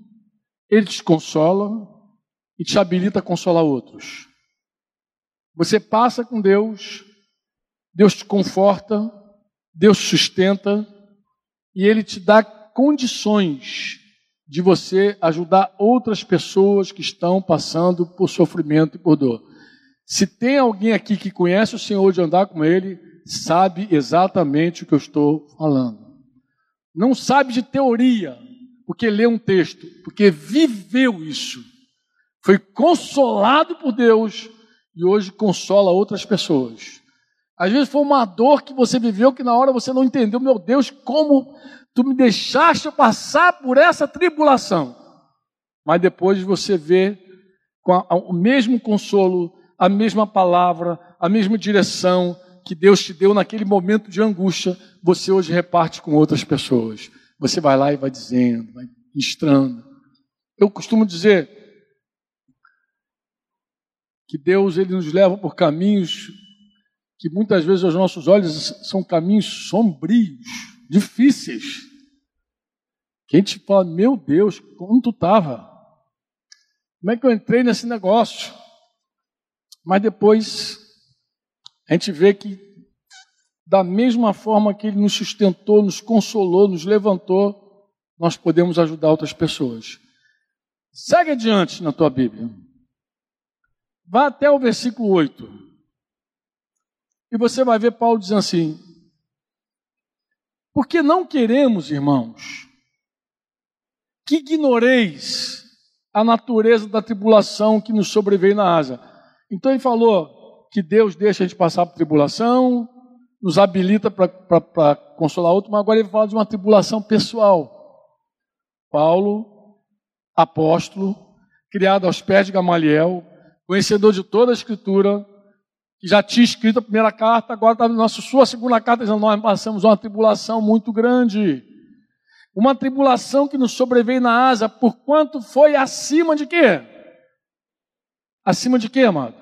Ele te consola e te habilita a consolar outros. Você passa com Deus, Deus te conforta, Deus te sustenta e Ele te dá condições de você ajudar outras pessoas que estão passando por sofrimento e por dor. Se tem alguém aqui que conhece o Senhor de andar com Ele, sabe exatamente o que eu estou falando. Não sabe de teoria, porque lê um texto, porque viveu isso. Foi consolado por Deus e hoje consola outras pessoas. Às vezes foi uma dor que você viveu que na hora você não entendeu, meu Deus, como tu me deixaste passar por essa tribulação. Mas depois você vê com a, o mesmo consolo, a mesma palavra, a mesma direção, que Deus te deu naquele momento de angústia, você hoje reparte com outras pessoas. Você vai lá e vai dizendo, vai ministrando. Eu costumo dizer que Deus ele nos leva por caminhos que muitas vezes aos nossos olhos são caminhos sombrios, difíceis. Que a gente fala, meu Deus, como tu estava? Como é que eu entrei nesse negócio? Mas depois a gente vê que, da mesma forma que Ele nos sustentou, nos consolou, nos levantou, nós podemos ajudar outras pessoas. Segue adiante na tua Bíblia. Vá até o versículo 8. E você vai ver Paulo dizendo assim: Porque não queremos, irmãos, que ignoreis a natureza da tribulação que nos sobreveio na asa. Então ele falou que Deus deixa a gente passar por tribulação, nos habilita para consolar outro, mas agora ele fala de uma tribulação pessoal. Paulo, apóstolo, criado aos pés de Gamaliel, conhecedor de toda a Escritura, que já tinha escrito a primeira carta, agora está na sua segunda carta, dizendo: Nós passamos uma tribulação muito grande. Uma tribulação que nos sobreveio na asa, por quanto foi acima de quê? Acima de quê, amado?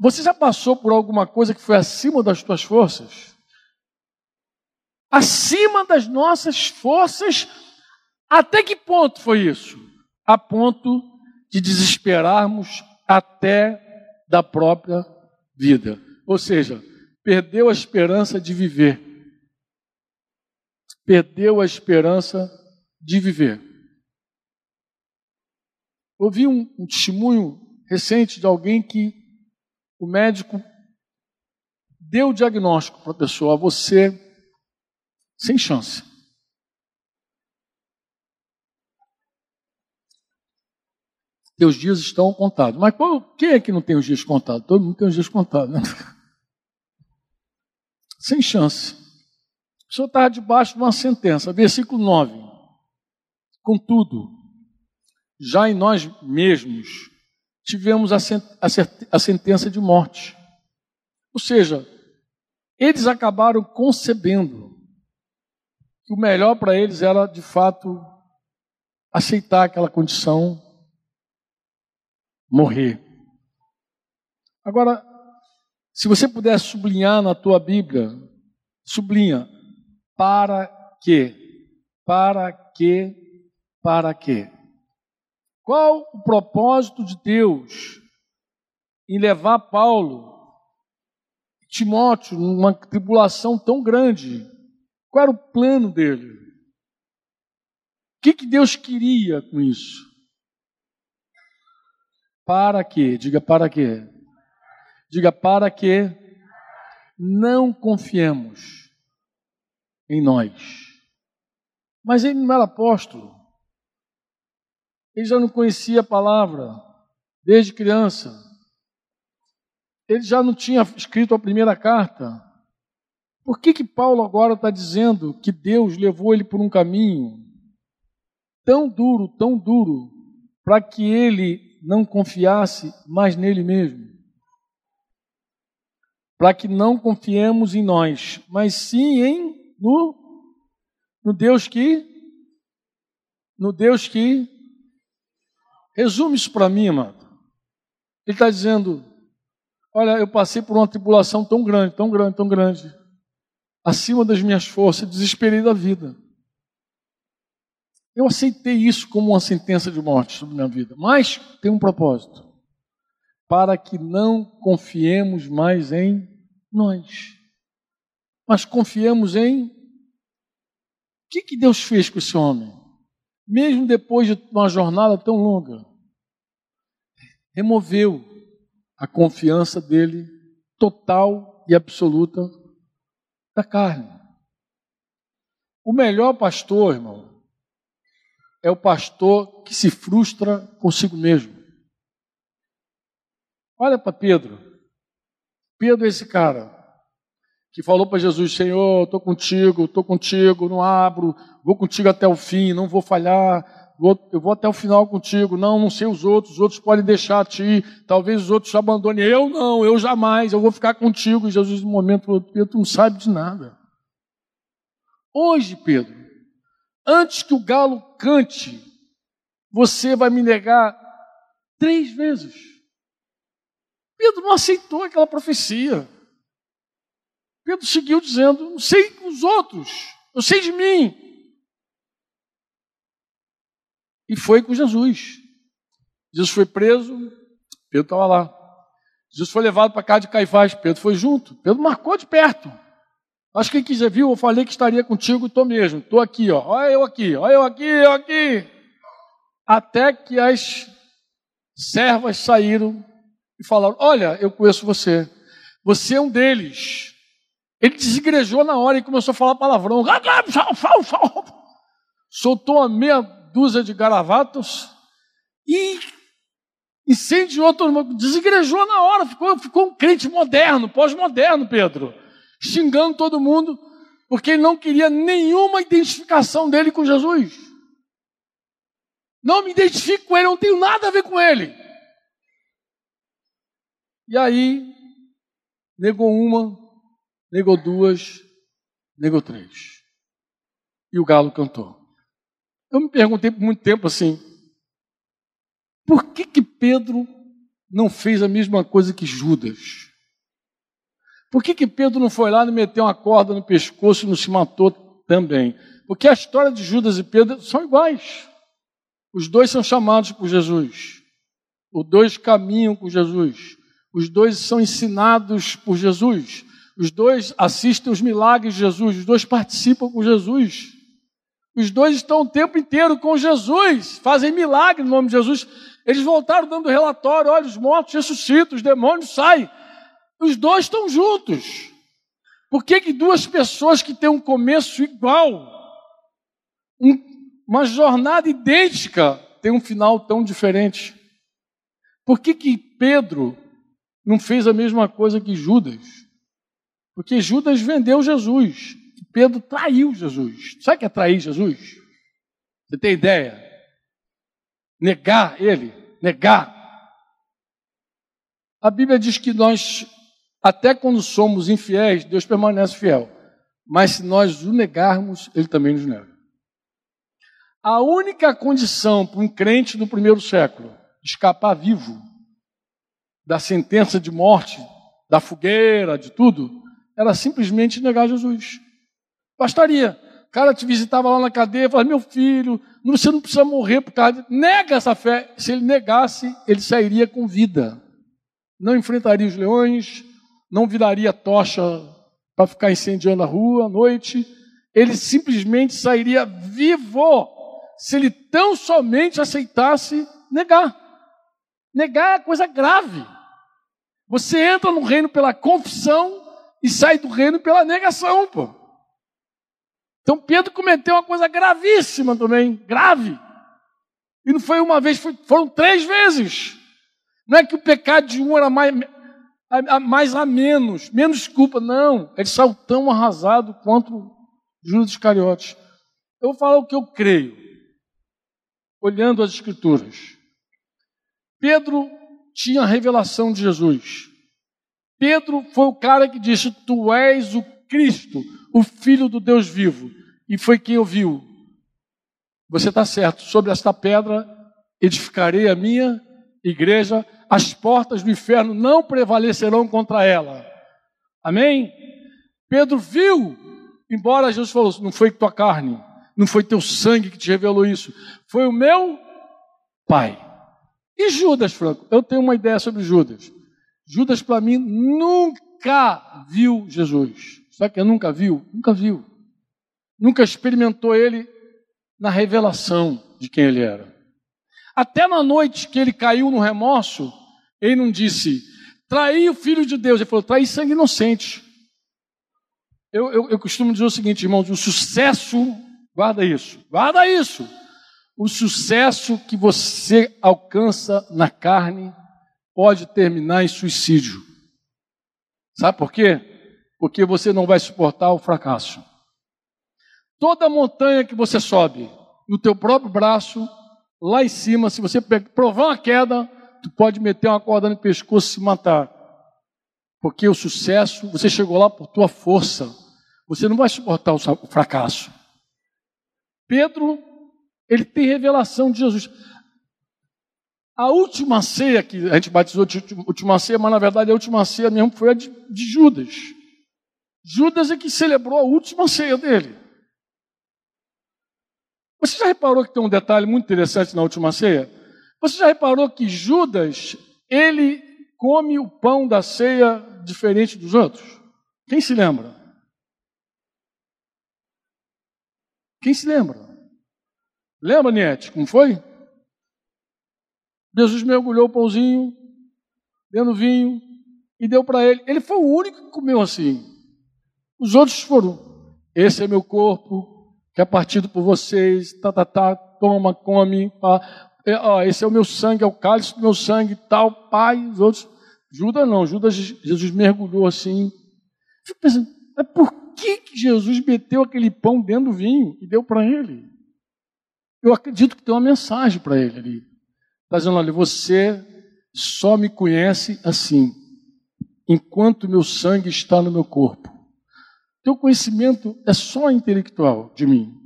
Você já passou por alguma coisa que foi acima das tuas forças? Acima das nossas forças, até que ponto foi isso? A ponto de desesperarmos até da própria vida. Ou seja, perdeu a esperança de viver. Perdeu a esperança de viver. Ouvi um, um testemunho recente de alguém que o médico deu o diagnóstico para a pessoa: você sem chance. Teus dias estão contados. Mas qual, quem é que não tem os dias contados? Todo mundo tem os dias contados. Né? Sem chance. O senhor estava debaixo de uma sentença. Versículo 9. Contudo, já em nós mesmos tivemos a, a sentença de morte. Ou seja, eles acabaram concebendo que o melhor para eles era, de fato, aceitar aquela condição morrer. Agora, se você puder sublinhar na tua Bíblia, sublinha para quê? Para quê? Para quê? Qual o propósito de Deus em levar Paulo e Timóteo numa tribulação tão grande? Qual era o plano dele? O que, que Deus queria com isso? Para que, diga para que, diga para que não confiemos em nós. Mas ele não era apóstolo. Ele já não conhecia a palavra desde criança. Ele já não tinha escrito a primeira carta. Por que que Paulo agora está dizendo que Deus levou ele por um caminho tão duro, tão duro, para que ele não confiasse mais nele mesmo. Para que não confiemos em nós, mas sim em no, no Deus que no Deus que resume isso para mim, amado. Ele está dizendo: Olha, eu passei por uma tribulação tão grande, tão grande, tão grande, acima das minhas forças, desesperei da vida. Eu aceitei isso como uma sentença de morte sobre minha vida, mas tem um propósito: para que não confiemos mais em nós, mas confiemos em. O que, que Deus fez com esse homem? Mesmo depois de uma jornada tão longa, removeu a confiança dele total e absoluta da carne. O melhor pastor, irmão, é o pastor que se frustra consigo mesmo. Olha para Pedro. Pedro é esse cara que falou para Jesus: Senhor, estou contigo, estou contigo, não abro, vou contigo até o fim, não vou falhar, vou, eu vou até o final contigo. Não, não sei os outros, os outros podem deixar a ti, talvez os outros te abandonem. Eu não, eu jamais, eu vou ficar contigo. E Jesus, no momento, falou: Pedro, tu não sabe de nada. Hoje, Pedro, Antes que o galo cante, você vai me negar três vezes. Pedro não aceitou aquela profecia. Pedro seguiu dizendo: Não sei os outros, eu sei de mim. E foi com Jesus. Jesus foi preso, Pedro estava lá. Jesus foi levado para casa de Caifás, Pedro foi junto. Pedro marcou de perto. Acho que quem quiser viu, eu falei que estaria contigo, estou mesmo. Estou aqui, ó. olha eu aqui, olha eu aqui, eu aqui. Até que as servas saíram e falaram: Olha, eu conheço você. Você é um deles. Ele desigrejou na hora e começou a falar palavrão. Soltou uma meia dúzia de garavatos e incendiou todo mundo. Desigrejou na hora. Ficou, ficou um crente moderno, pós-moderno, Pedro. Xingando todo mundo, porque ele não queria nenhuma identificação dele com Jesus. Não me identifico com ele, não tenho nada a ver com ele. E aí, negou uma, negou duas, negou três. E o galo cantou. Eu me perguntei por muito tempo assim: por que que Pedro não fez a mesma coisa que Judas? Por que que Pedro não foi lá e meteu uma corda no pescoço e não se matou também? Porque a história de Judas e Pedro são iguais. Os dois são chamados por Jesus. Os dois caminham com Jesus. Os dois são ensinados por Jesus. Os dois assistem os milagres de Jesus, os dois participam com Jesus. Os dois estão o tempo inteiro com Jesus, fazem milagre no nome de Jesus. Eles voltaram dando relatório: olha, os mortos ressuscitam, os demônios saem. Os dois estão juntos. Por que, que duas pessoas que têm um começo igual, um, uma jornada idêntica, têm um final tão diferente? Por que, que Pedro não fez a mesma coisa que Judas? Porque Judas vendeu Jesus. Pedro traiu Jesus. Sabe o que é trair Jesus? Você tem ideia? Negar ele. Negar. A Bíblia diz que nós, até quando somos infiéis, Deus permanece fiel. Mas se nós o negarmos, ele também nos nega. A única condição para um crente do primeiro século escapar vivo da sentença de morte, da fogueira, de tudo, era simplesmente negar Jesus. Bastaria. O cara te visitava lá na cadeia falava, meu filho, você não precisa morrer por causa de... Nega essa fé. Se ele negasse, ele sairia com vida. Não enfrentaria os leões, não viraria tocha para ficar incendiando a rua à noite. Ele simplesmente sairia vivo se ele tão somente aceitasse negar. Negar é coisa grave. Você entra no reino pela confissão e sai do reino pela negação, pô. Então Pedro cometeu uma coisa gravíssima também, grave. E não foi uma vez, foram três vezes. Não é que o pecado de um era mais a, mais a menos, menos culpa, não. Ele saiu tão arrasado quanto Judas Iscariotes. Eu vou falar o que eu creio, olhando as Escrituras. Pedro tinha a revelação de Jesus. Pedro foi o cara que disse: Tu és o Cristo, o Filho do Deus vivo. E foi quem ouviu. Você está certo, sobre esta pedra edificarei a minha igreja, as portas do inferno não prevalecerão contra ela. Amém? Pedro viu, embora Jesus falou: Não foi tua carne, não foi teu sangue que te revelou isso, foi o meu Pai. E Judas, Franco? Eu tenho uma ideia sobre Judas. Judas, para mim, nunca viu Jesus. Sabe que nunca viu? Nunca viu. Nunca experimentou ele na revelação de quem ele era. Até na noite que ele caiu no remorso, ele não disse, traí o filho de Deus. Ele falou, traí sangue inocente. Eu, eu, eu costumo dizer o seguinte, irmãos: o sucesso, guarda isso, guarda isso. O sucesso que você alcança na carne pode terminar em suicídio. Sabe por quê? Porque você não vai suportar o fracasso. Toda montanha que você sobe no teu próprio braço, lá em cima, se você provar uma queda, tu pode meter uma corda no pescoço e se matar. Porque o sucesso, você chegou lá por tua força. Você não vai suportar o fracasso. Pedro, ele tem revelação de Jesus. A última ceia que a gente batizou de última ceia, mas na verdade a última ceia mesmo foi a de, de Judas. Judas é que celebrou a última ceia dele. Você já reparou que tem um detalhe muito interessante na última ceia? Você já reparou que Judas, ele come o pão da ceia diferente dos outros? Quem se lembra? Quem se lembra? Lembra, Niete, como foi? Jesus mergulhou o pãozinho, dando vinho, e deu para ele. Ele foi o único que comeu assim. Os outros foram: esse é meu corpo, que é partido por vocês, tá, tá, tá, toma, come, pá. É, ó, esse é o meu sangue, é o cálice do meu sangue, tal, pai, os outros. Judas não, Judas, Jesus mergulhou assim. Fico pensando, mas por que, que Jesus meteu aquele pão dentro do vinho e deu para ele? Eu acredito que tem uma mensagem para ele ali. Está dizendo, olha, você só me conhece assim, enquanto meu sangue está no meu corpo. Teu conhecimento é só intelectual de mim.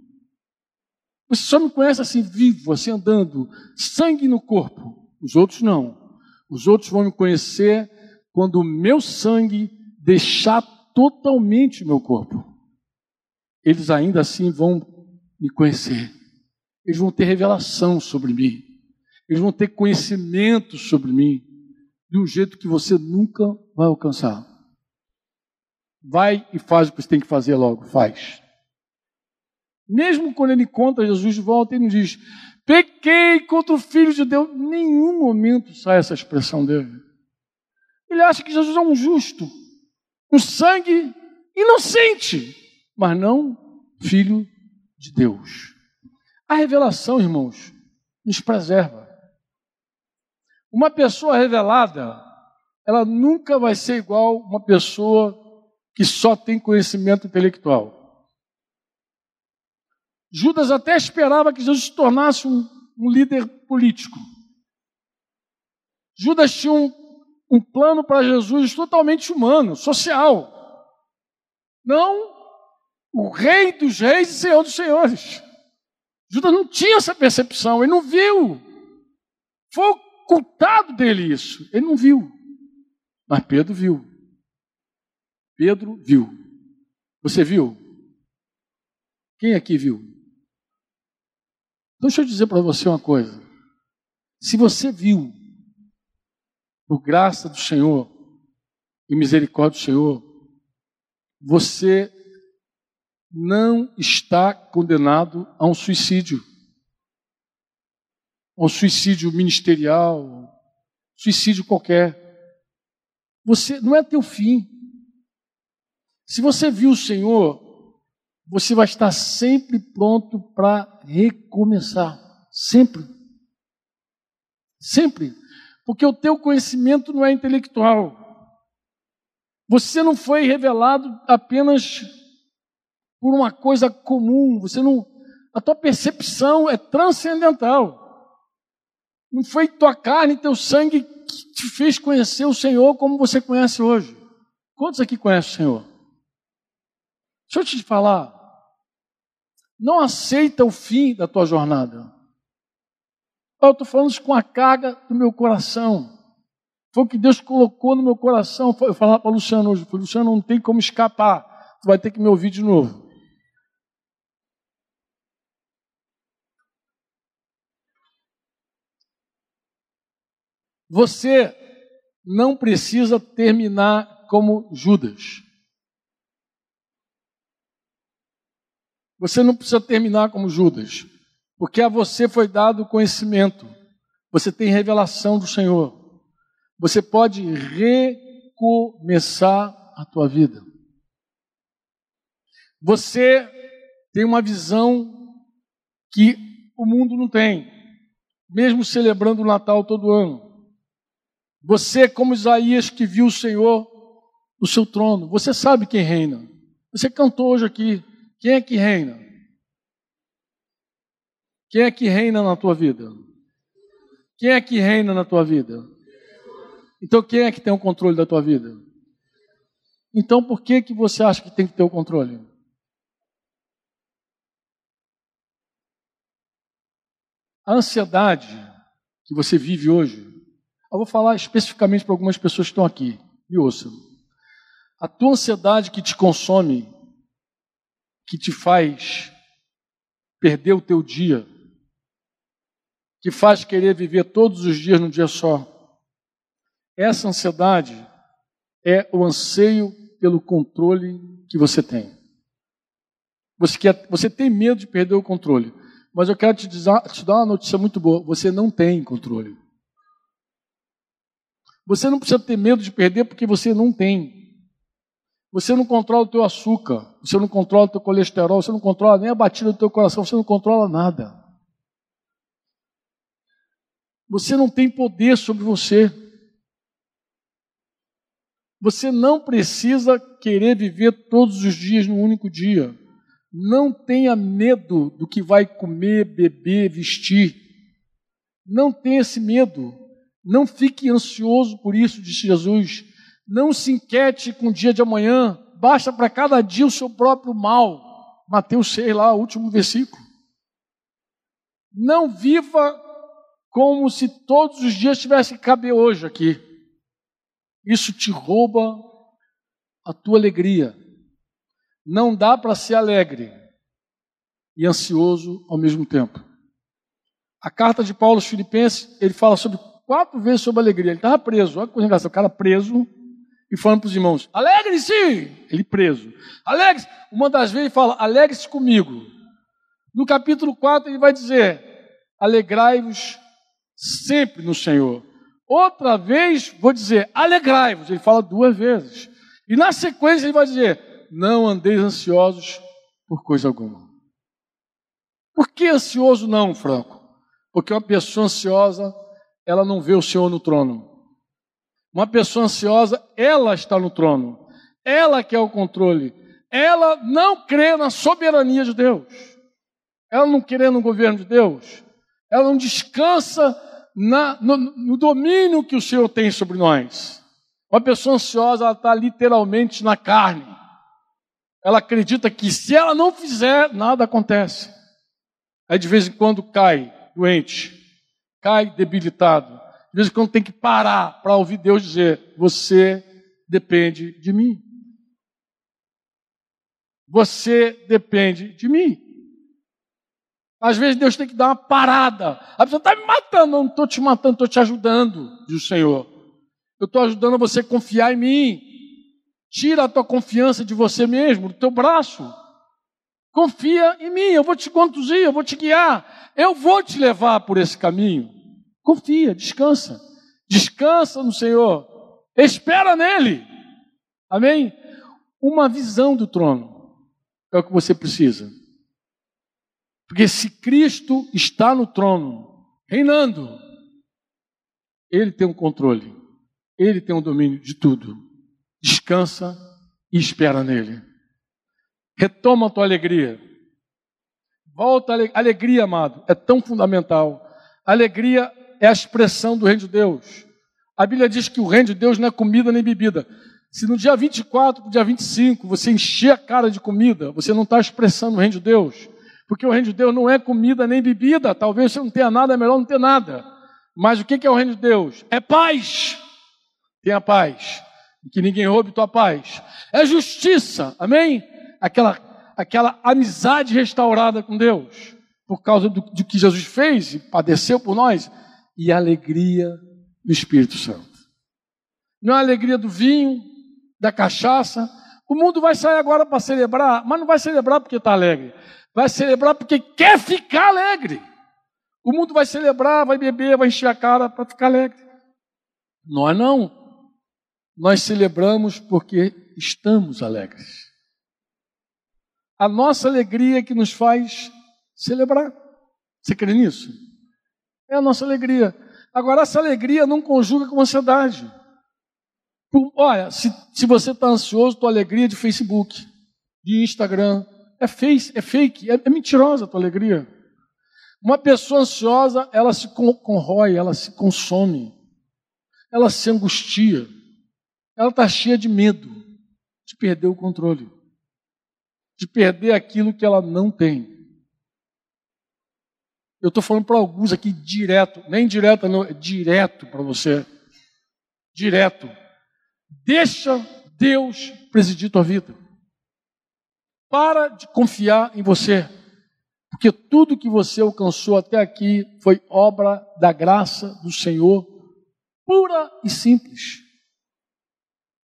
Você só me conhece assim, vivo, assim andando, sangue no corpo. Os outros não. Os outros vão me conhecer quando o meu sangue deixar totalmente o meu corpo. Eles ainda assim vão me conhecer. Eles vão ter revelação sobre mim. Eles vão ter conhecimento sobre mim de um jeito que você nunca vai alcançar. Vai e faz o que você tem que fazer logo, faz. Mesmo quando ele conta Jesus volta, ele não diz: pequei contra o Filho de Deus. Em nenhum momento sai essa expressão dele. Ele acha que Jesus é um justo, um sangue inocente, mas não filho de Deus. A revelação, irmãos, nos preserva. Uma pessoa revelada, ela nunca vai ser igual uma pessoa que só tem conhecimento intelectual. Judas até esperava que Jesus se tornasse um, um líder político. Judas tinha um, um plano para Jesus totalmente humano, social. Não o rei dos reis e senhor dos senhores. Judas não tinha essa percepção, ele não viu. Foi ocultado dele isso. Ele não viu. Mas Pedro viu. Pedro viu. Você viu? Quem aqui viu? Deixa eu dizer para você uma coisa. Se você viu, por graça do Senhor e misericórdia do Senhor, você não está condenado a um suicídio. A um suicídio ministerial, suicídio qualquer. Você não é teu fim. Se você viu o Senhor, você vai estar sempre pronto para recomeçar. Sempre. Sempre. Porque o teu conhecimento não é intelectual. Você não foi revelado apenas por uma coisa comum, você não a tua percepção é transcendental. Não foi tua carne teu sangue que te fez conhecer o Senhor como você conhece hoje. Quantos aqui conhecem o Senhor? Deixa eu te falar, não aceita o fim da tua jornada. Eu estou falando isso com a carga do meu coração. Foi o que Deus colocou no meu coração. Eu falar para o Luciano hoje. Falei, Luciano, não tem como escapar. Tu vai ter que me ouvir de novo. Você não precisa terminar como Judas. Você não precisa terminar como Judas, porque a você foi dado conhecimento, você tem revelação do Senhor. Você pode recomeçar a tua vida. Você tem uma visão que o mundo não tem, mesmo celebrando o Natal todo ano. Você, como Isaías, que viu o Senhor no seu trono, você sabe quem reina. Você cantou hoje aqui. Quem é que reina? Quem é que reina na tua vida? Quem é que reina na tua vida? Então quem é que tem o controle da tua vida? Então por que que você acha que tem que ter o controle? A ansiedade que você vive hoje, eu vou falar especificamente para algumas pessoas que estão aqui, me ouçam. A tua ansiedade que te consome que te faz perder o teu dia, que faz querer viver todos os dias num dia só. Essa ansiedade é o anseio pelo controle que você tem. Você, quer, você tem medo de perder o controle. Mas eu quero te, dizer, te dar uma notícia muito boa: você não tem controle. Você não precisa ter medo de perder porque você não tem. Você não controla o teu açúcar, você não controla o teu colesterol, você não controla nem a batida do teu coração, você não controla nada. Você não tem poder sobre você. Você não precisa querer viver todos os dias num único dia. Não tenha medo do que vai comer, beber, vestir. Não tenha esse medo. Não fique ansioso por isso, disse Jesus. Não se inquiete com o dia de amanhã. Basta para cada dia o seu próprio mal. Mateus 6, lá, último versículo. Não viva como se todos os dias tivesse que caber hoje aqui. Isso te rouba a tua alegria. Não dá para ser alegre e ansioso ao mesmo tempo. A carta de Paulo aos Filipenses, ele fala sobre quatro vezes sobre alegria. Ele estava preso, olha que engraçada, o cara preso e falando para os irmãos: alegre-se! Ele preso. Alegre-se! Uma das vezes ele fala: alegre-se comigo. No capítulo 4 ele vai dizer: alegrai-vos sempre no Senhor. Outra vez, vou dizer: alegrai-vos. Ele fala duas vezes. E na sequência ele vai dizer: não andeis ansiosos por coisa alguma. Por que ansioso não, Franco? Porque uma pessoa ansiosa, ela não vê o Senhor no trono. Uma pessoa ansiosa, ela está no trono. Ela quer o controle. Ela não crê na soberania de Deus. Ela não crê no governo de Deus. Ela não descansa na, no, no domínio que o Senhor tem sobre nós. Uma pessoa ansiosa, ela está literalmente na carne ela acredita que se ela não fizer, nada acontece. Aí de vez em quando cai doente, cai debilitado. De vez em quando tem que parar para ouvir Deus dizer: Você depende de mim. Você depende de mim. Às vezes Deus tem que dar uma parada. A pessoa está me matando, eu não estou te matando, estou te ajudando, diz o Senhor. Eu estou ajudando você a confiar em mim. Tira a tua confiança de você mesmo, do teu braço. Confia em mim, eu vou te conduzir, eu vou te guiar, eu vou te levar por esse caminho. Confia, descansa. Descansa no Senhor. Espera nele. Amém? Uma visão do trono é o que você precisa. Porque se Cristo está no trono, reinando, ele tem o um controle, ele tem o um domínio de tudo descansa e espera nele. Retoma a tua alegria. Volta a alegria, amado, é tão fundamental. Alegria é a expressão do reino de Deus. A Bíblia diz que o reino de Deus não é comida nem bebida. Se no dia 24 para o dia 25 você encher a cara de comida, você não está expressando o reino de Deus. Porque o reino de Deus não é comida nem bebida. Talvez você não tenha nada, é melhor não ter nada. Mas o que é o reino de Deus? É paz. Tenha paz que ninguém roube tua paz. É justiça, amém? Aquela, aquela amizade restaurada com Deus, por causa do, do que Jesus fez e padeceu por nós, e alegria do Espírito Santo. Não é a alegria do vinho, da cachaça. O mundo vai sair agora para celebrar, mas não vai celebrar porque está alegre. Vai celebrar porque quer ficar alegre. O mundo vai celebrar, vai beber, vai encher a cara para ficar alegre. Nós não nós celebramos porque estamos alegres. A nossa alegria é que nos faz celebrar. Você crê nisso? É a nossa alegria. Agora, essa alegria não conjuga com ansiedade. Olha, se, se você está ansioso, tua alegria é de Facebook, de Instagram, é, face, é fake, é, é mentirosa a tua alegria. Uma pessoa ansiosa, ela se corrói, ela se consome, ela se angustia ela está cheia de medo de perder o controle, de perder aquilo que ela não tem. Eu estou falando para alguns aqui direto, nem direto, não, é direto para você. Direto. Deixa Deus presidir tua vida. Para de confiar em você. Porque tudo que você alcançou até aqui foi obra da graça do Senhor Pura e simples.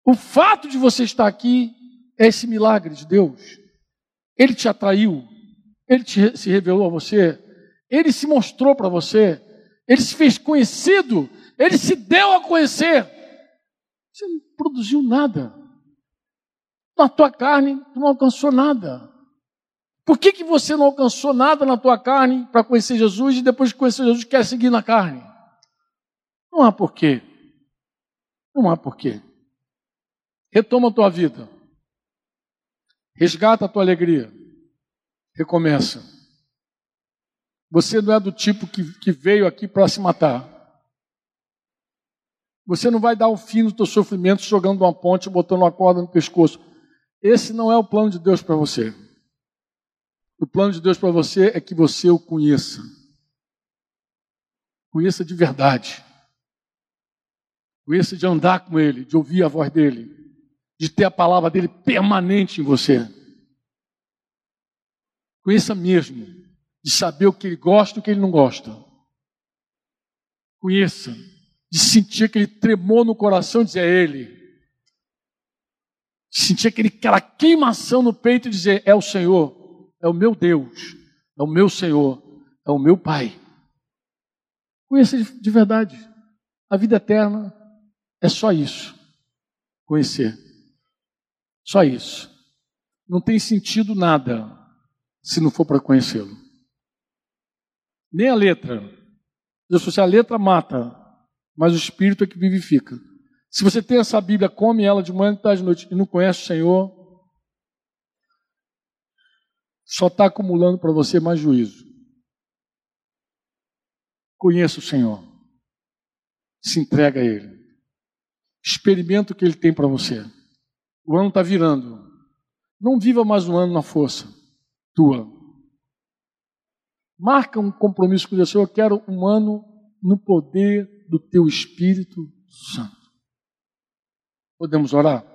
O fato de você estar aqui é esse milagre de Deus. Ele te atraiu, ele te, se revelou a você, ele se mostrou para você, ele se fez conhecido, ele se deu a conhecer. Você não produziu nada. Na tua carne, tu não alcançou nada. Por que, que você não alcançou nada na tua carne para conhecer Jesus e depois de conhecer Jesus quer seguir na carne? Não há porquê. Não há porquê. Retoma a tua vida. Resgata a tua alegria. Recomeça. Você não é do tipo que, que veio aqui para se matar. Você não vai dar o fim no teu sofrimento jogando uma ponte, botando uma corda no pescoço. Esse não é o plano de Deus para você. O plano de Deus para você é que você o conheça. Conheça de verdade. Conheça de andar com Ele, de ouvir a voz dele, de ter a palavra dele permanente em você. Conheça mesmo, de saber o que ele gosta e o que ele não gosta. Conheça, de sentir aquele tremor no coração e dizer, é Ele sentir aquele, aquela queimação no peito e dizer: É o Senhor, é o meu Deus, é o meu Senhor, é o meu Pai. Conheça de verdade. A vida eterna é só isso. Conhecer. Só isso. Não tem sentido nada se não for para conhecê-lo. Nem a letra. Deus falou assim, a letra mata, mas o Espírito é que vivifica. Se você tem essa Bíblia, come ela de manhã, de tarde, de noite e não conhece o Senhor, só está acumulando para você mais juízo. Conheça o Senhor. Se entrega a Ele. Experimenta o que Ele tem para você. O ano está virando. Não viva mais um ano na força tua. Marca um compromisso com Deus. Eu quero um ano no poder do Teu Espírito Santo. Podemos orar?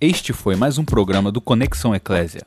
Este foi mais um programa do Conexão Eclésia.